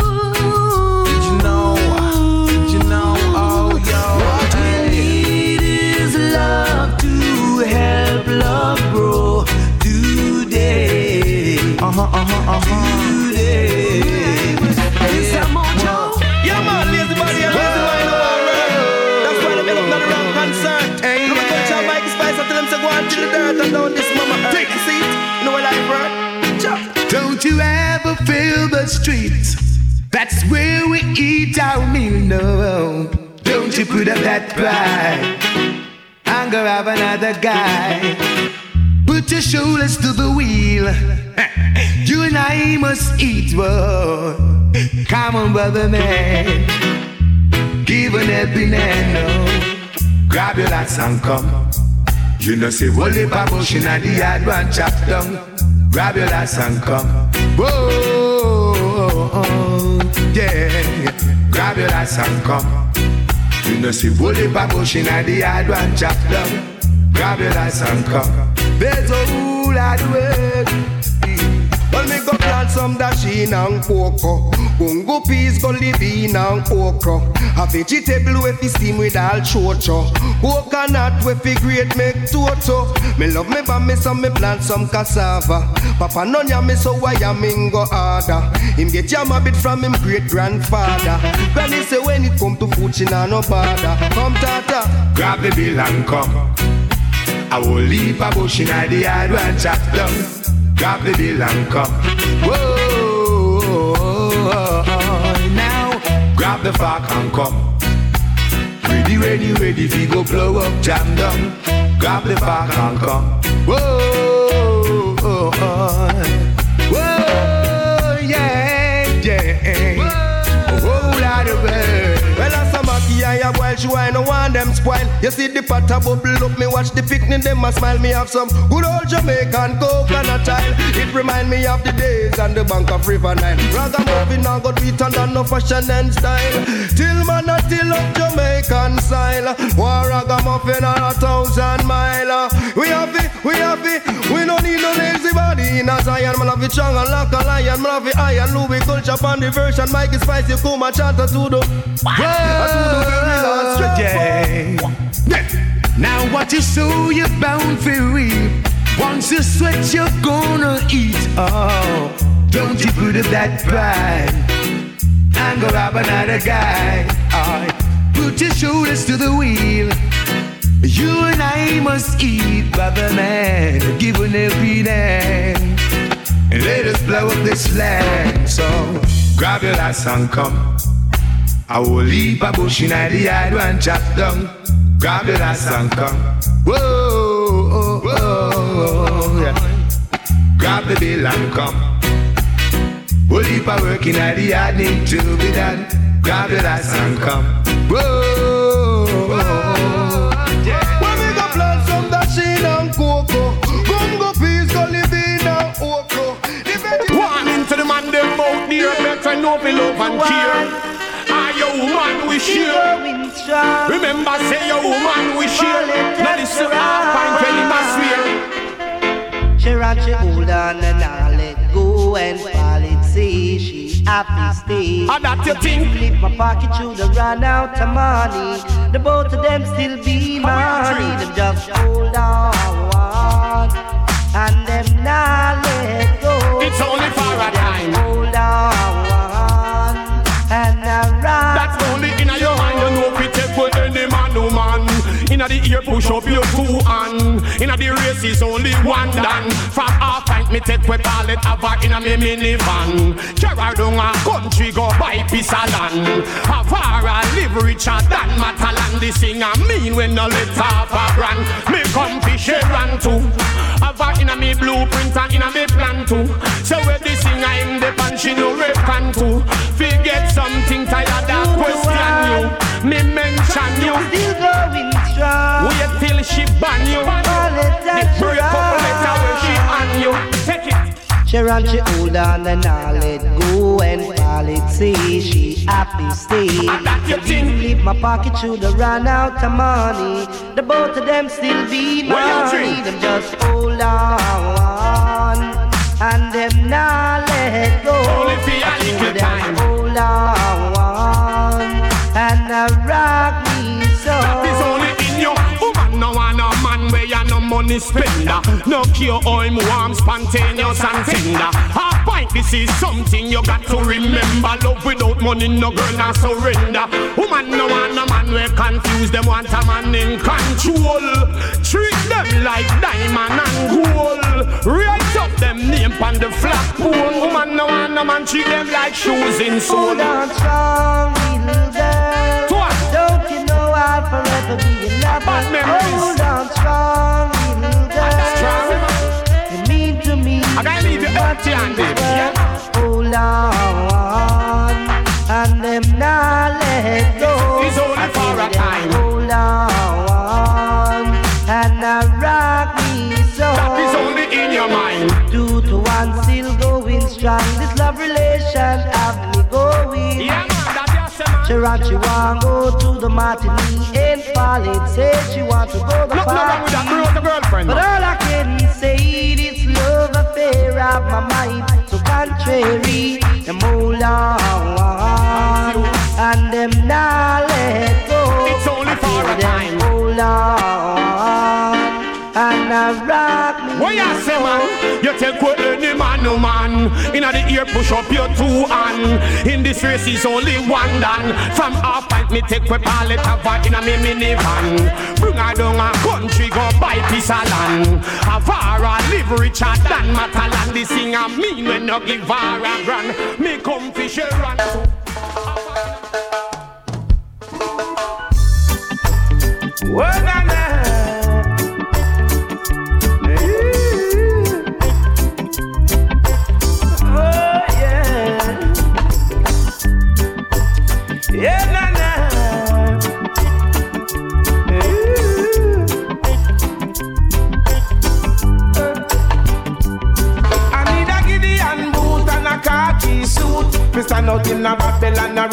Help love grow today. Uh huh, uh huh, uh huh. Today. Mr. Mojo. Yeah, man, lazy body and lazy mind over. That's why they make up not the wrong concern. Hey, Look at John Mike Spice, I tell him to go and till the dirt and down this mama earth. Take a seat, you know what I work? Don't you ever feel the streets? That's where we eat our meal. No, don't you put up that pride have another guy. Put your shoulders to the wheel. (laughs) You and I must eat, boy. Come on, brother man. Give an helping. Grab your lads and come. You know, say, Wally Babush in the yard, one chop down. Grab your lads and come. Whoa, yeah. Grab your lads and come. You know, see, Wally Babush in the yard, one chop down. Grab your lads and come. There's a rule at work. Well, plant some dasheen and cocoa. Gungo peas live in and okra. A vegetable with fi steam with all chocho. Coconut with fi grate make toto. Me love me but me so me plant some cassava. Papa none ya me so why ya me go harder. Him get jam a bit from him great grandfather. Granny say when it come to food she nah no bother. Come tata. Grab the bill and come. I will leave a bush in the yard and chop down. Grab the bill and come. Whoa, now grab the fork and come. Ready, ready, ready, fi go blow up, jam down. Grab the fork and come. Whoa, Boil, she wine, no want them spoil. You see the pot a bubble up, me watch the picnic, them a smile. Me have some good old Jamaican coconut tile. It remind me of the days on the bank of River Nile. Ragamuffin now got beat and no fashion and style. Till man a till up Jamaican style. War ragamuffin on a thousand mile. We have it, we have it. We don't need no in a Zion. Man have it strong and a lion. Man have it iron. Louie Culture on the version. Mike is spicy, come and chant to the. Yeah. Now what you sow, you're bound for reap. Once you sweat, you're gonna eat. Oh, don't you put up that pride and go rob another guy. Oh, put your shoulders to the wheel. You and I must eat, brother man. Give an helping hand. And let us blow up this land. So grab your ass and come. I will leave a bush in the yard and chop down. Grab your ass and come. Whoa, oh, oh, yeah. Grab the bill and come. We'll leave a work in the yard need to be done. Grab your lass and come. Whoa, know fi love and care. Ah, your woman we share. Remember, say your woman we share. Now listen, half pint when him a swear. She rock, she hold on and I let go and fall it see she happy stay. Ah, that you think? Flip my pocket through the run out of money. The both of them still be money. Them just hold on and them not let go. It's only for a time. Hold on and Inna the ear push up your two hand. Inna the race is only one done. From half fight me take we call it have her in a me minivan. Carry down a country go buy piece of land. Have her a live richer than Matalan. The singer mean when no let off a brand. Me come fish and too. Have her in a me blueprint and in a me plan too. So where the singer in the pan she no reckon too. Forget something tired of question you. Me mention you. Still going strong. Wait till she ban you. The break up letter where she on you. Take it. She Sharon, she hold on and I let go and fall it say she happy stay. you think? Leave my pocket should have run out of money. The both of them still be money. Them just hold on and them not let go. Only for a little time. Hold on and uh, rock me so. That is only in you. Woman no want a man where you no money spender. No cure or him warm, spontaneous and tender. Half pint, this is something you got to remember. Love without money, no girl not surrender. Woman no want a man where confused. Them want a man in control. Treat them like diamond and gold. Write up them name on the flagpole. Woman no want a man treat them like shoes in on strong, little girl. Don't you know I'll forever be in love? Hold on strong, little girl. You mean to me. I gotta leave you empty-handed. Hold on, and them not let go. It's only for a time. Hold on, and I rock me so. That is only in your mind. Two to one still going strong. This love relation have me going. Yeah, man, that just a man. Sharon, she want go to the matinee and fall. Say she want to go the Look, no wrong with that, bro, the girlfriend, But all I can say is love affair of my mind. So contrary, them hold on and them not let go. It's only for a time. Hold on and I rock. What you say, man? You take what any man, no man. In the ear, push up your two hand. In this race, is only one done. From half pint, me take all it have in a me minivan. Bring her down a country, go buy piece of land. Avara live richer than Matalan. The singer mean when no give her a grand. Me come fish a run. Well,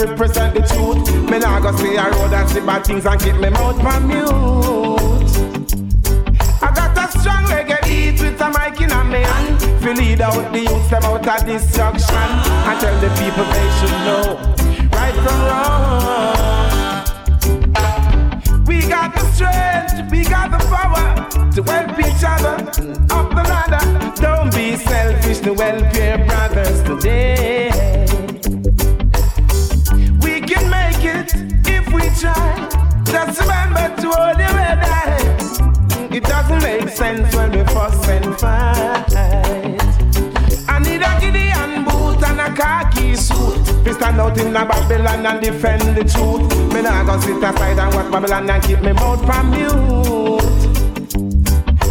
represent the truth. Me nah go say a road and see bad things and keep me mouth on mute. I got a strong reggae beat with a mic in a me hand. Feel lead out the youth them out of destruction and tell the people they should know We got the strength, we got the power to help each other up the ladder. Don't be selfish to help your brothers today. We can make it if we try. Just remember to hold your head high. It doesn't make sense when we fuss and fight. I need a Gideon boot and a khaki suit. We stand out in a Babylon and defend the truth. Me nah go sit aside and watch Babylon and keep me mouth from mute.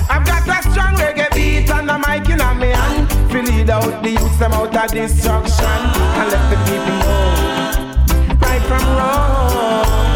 I've got a strong reggae beat and a mic in me hand. Feel lead out the youth them out of destruction and let the people know right from wrong.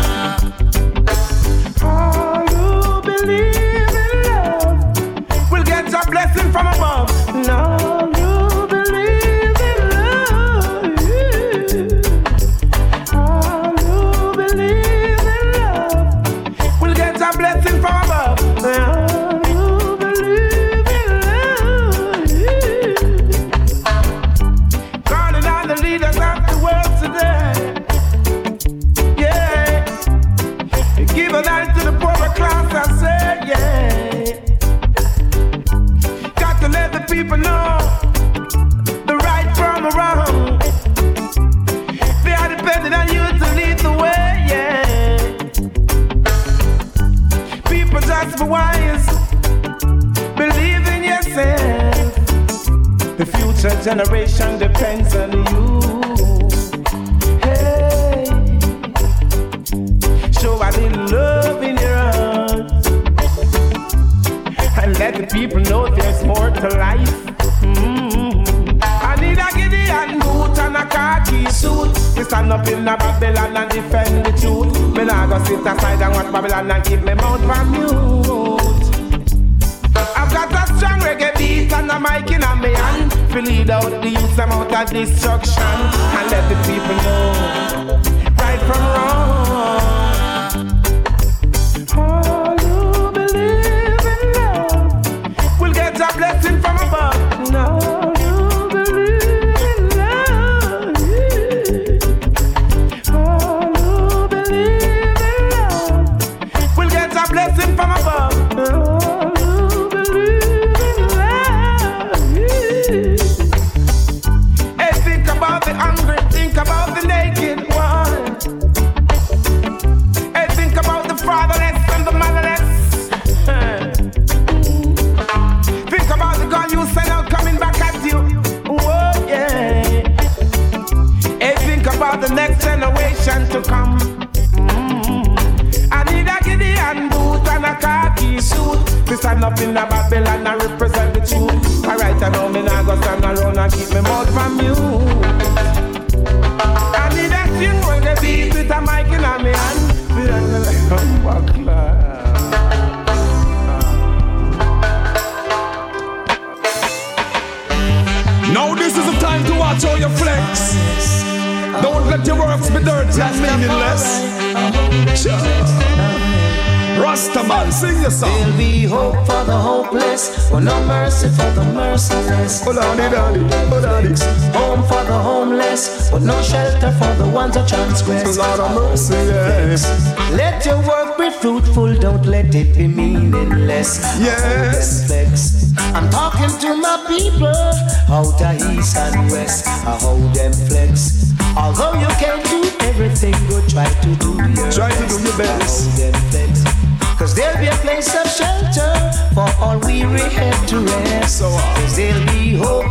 Of destruction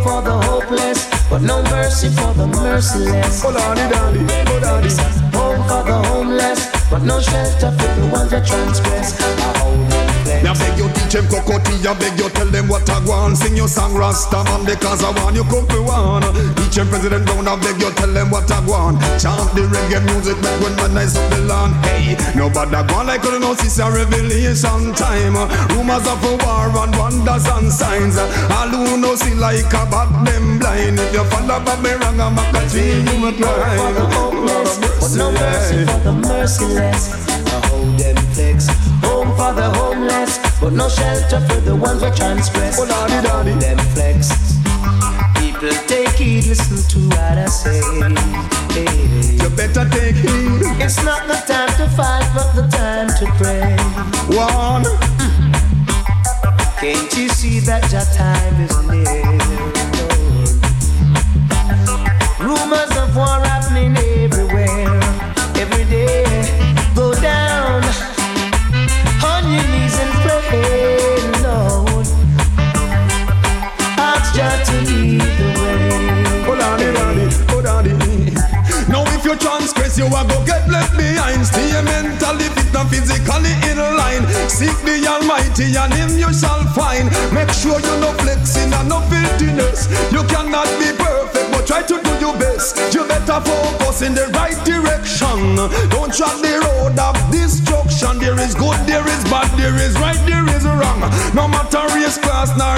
for the hopeless, but no mercy for the merciless. Hold on, daddy, hold on. Home for the homeless, but no shelter for the ones that transgress. Me I beg you teach them Cocoa Tea, I beg you tell them what I want. Sing your song Rasta man because I want you come for one. Teach them President Brown, I beg you tell them what I want. Chant the reggae music make when man nice up the land. Hey, nobody go on like you know this a revelation time. Rumors of a war and wonders and signs. All who know see like a bad them blind. If you follow by me wrong, I'm a continue to But no mercy for the merciless. I hold them flex. Home for the homeless, but no shelter for the ones that transgress. Oh, daddy. hold them flex. People take heed, listen to what I say. Hey. You better take heed. It's not the time to fight, but the time to pray. One. Can't you see that your time is near? Rumors of war transgress, you are go get left behind. Stay mentally fit and physically in line. Seek the Almighty and Him you shall find. Make sure you no flexing and no filthiness. You cannot be perfect, but try to do your best. You better focus in the right direction. Don't track the road of destruction. There is good, there is bad, there is right, there is wrong. No matter race, class, nor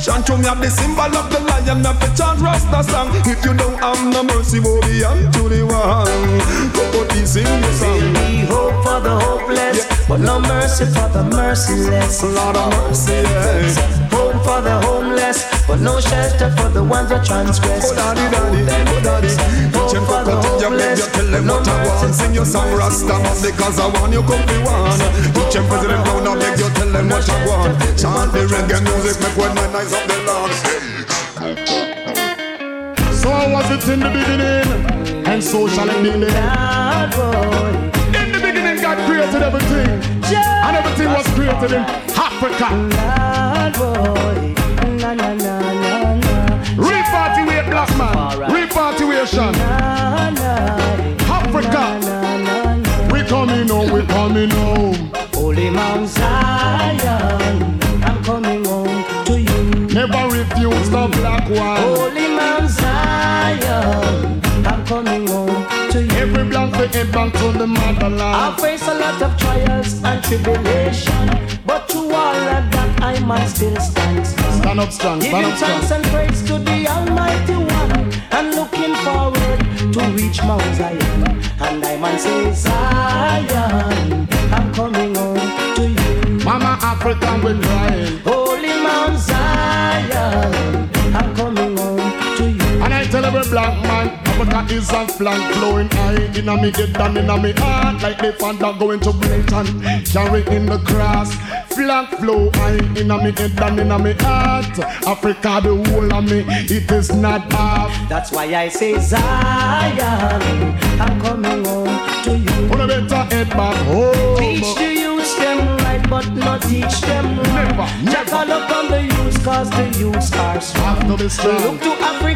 complexion. Show me have the symbol of the lion, not the chant Rasta song. If you don't have no mercy, woe be unto the one. Go put this in your song. Hope for the hopeless, but no mercy for the merciless. Lord of mercy. Home for the homeless, but no shelter for the ones that transgress. Oh daddy, daddy, oh daddy The Cocoa Tea, you beg, you tell them what I want. Sing your song Rasta man because I want you come be one. Teach them President Brown, I beg you tell them what I want. Chant the reggae music, make one night nice of the Lord. So was it in the beginning, and so shall it be in the end. In the beginning, God created everything, and everything was created in Africa. Read part nation. Africa. We coming home, oh, we coming home. Oh. Holy Mount Zion, I'm coming home to you. Never refuse the black one. Holy Mount Zion, I'm coming home to you. Every black we head back to the motherland. I face a lot of trials and tribulation, but through all of that I must still stand. Stand up strong, stand Giving up strong. thanks and praise to the Almighty One, and looking forward to reach Mount Zion. And I man say Zion, I'm coming home to you. Mama Africa, we crying. Holy oh, black man, Africa is a flank flowing high in a me head and in a me heart like the Fanta going to Brighton, carrying the cross. Flag flow high in a me head and in a me heart. Africa the whole of me, it is not half. That's why I say Zion, I'm coming home to you. Put a better head back home. Teach the youths them right, but not teach them wrong. Never, never. look on the youths, cause the youths are strong. Have to be strong. Look to Africa,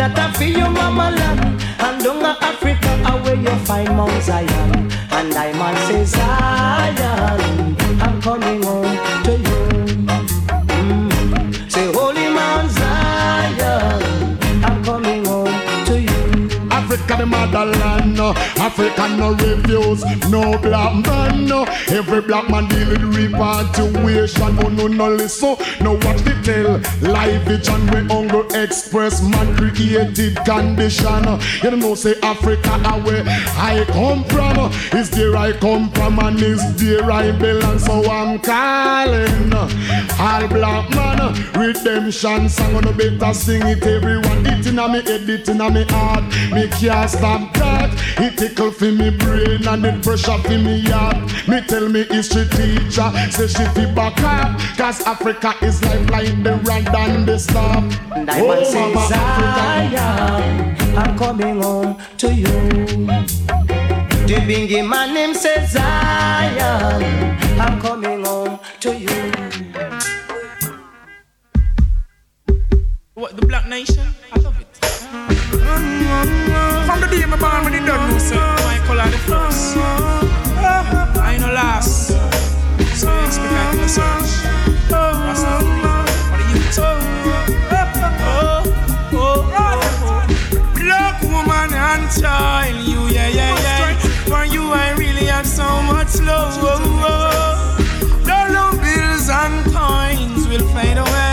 that I feel your mama land. And down Africa, where you find Mount Zion. And I man say Zion, I'm coming home to you. Mm. Say Holy Mount Zion, I'm coming home to you. Africa motherland, no. Africa no refuse, no black man, no. Every black man deal with repatriation, oh no no listen, no watch the tell. Live vision we hunger express man created condition. You don't know say Africa ah, away I come from, is there I come from and is there I belong. So I'm calling all black man redemption song on the better sing it everyone. It in a me head, it a me heart. Me can't stop that. It tickle for me brain and it pressure for me heart. Me tell me history teacher say she fi back up. Cause Africa is life like the rand and the stop. And I man say Zion, I'm coming home to you. The bingy man him say Zion, I'm coming home to you. What, the Black Nation? I. From the day my born, when they done know, say, my color the first. Uh-huh. I ain't no last. So you expect I can search. That's not for the youth. Oh, oh, oh. oh. Black woman and child, you, yeah, yeah, yeah. For you, I really have so much love. Dollar bills and coins will fade away.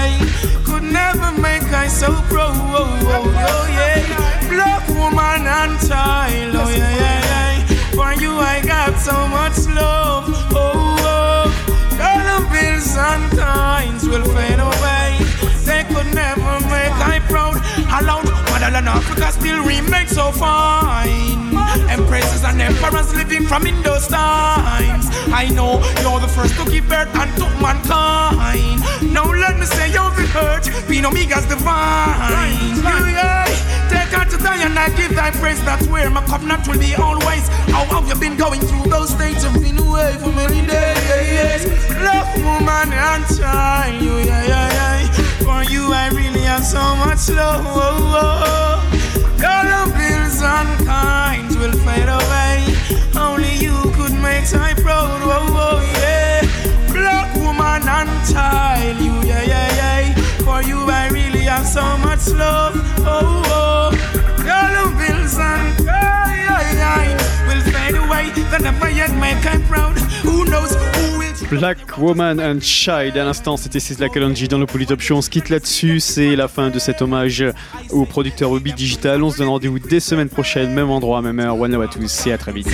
Never make I so proud. Oh, oh, oh, yeah. Black woman and child, oh, yeah, yeah, yeah. For you, I got so much love. Oh, oh. Dollar bills and coins will fade away. They could never make I proud. Allowed motherland Africa still remains so fine. Empresses and emperors living from in those times. I know you're the first to give birth unto mankind. Now let me say you're the hurt, being Omega's divine. Yeah. Take out to die and I give thy praise. That's where my covenant will be always. How have you been going through those stages? I've been away for many days. Love, woman, and child. Yeah, yeah, yeah. For you, I really have so much love. Dollar bills and kinds will fade away. Only you could make my proud. Oh, oh, yeah. Black woman and child. You, yeah, yeah, yeah. For you, I really have so much love. Oh, oh. Dollar bills and kinds will fade away. They never yet make I proud. Who knows who will. Black Woman and Child. À l'instant, c'était Sizzla Kalonji dans le Polytop Show. On se quitte là-dessus. C'est la fin de cet hommage au producteur Ruby Digital. On se donne rendez-vous dès semaine prochaine, même endroit, même heure. One love à tous et à très vite.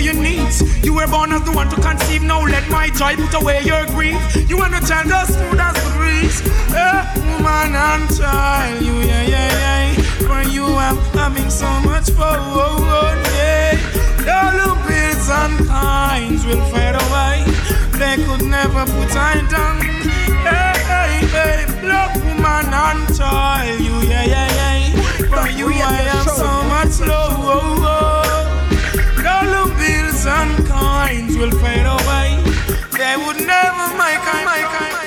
Save him, save the future from us. Oh, oh, oh. Natural nature is the way to your needs. You were born as the one to conceive. Now let my joy put away your grief. You want a child as smooth as the breeze. Eh, woman and child. You, yeah, yeah, yeah. For you, I'm having so much fun. Oh, oh, yeah. Dollar bills and coins will fade away. They could never put I down. Hey, hey, hey. Black woman and child. You, yeah, yeah, yeah. For you, I have so much love and coins will fade away. They would never make a, make a,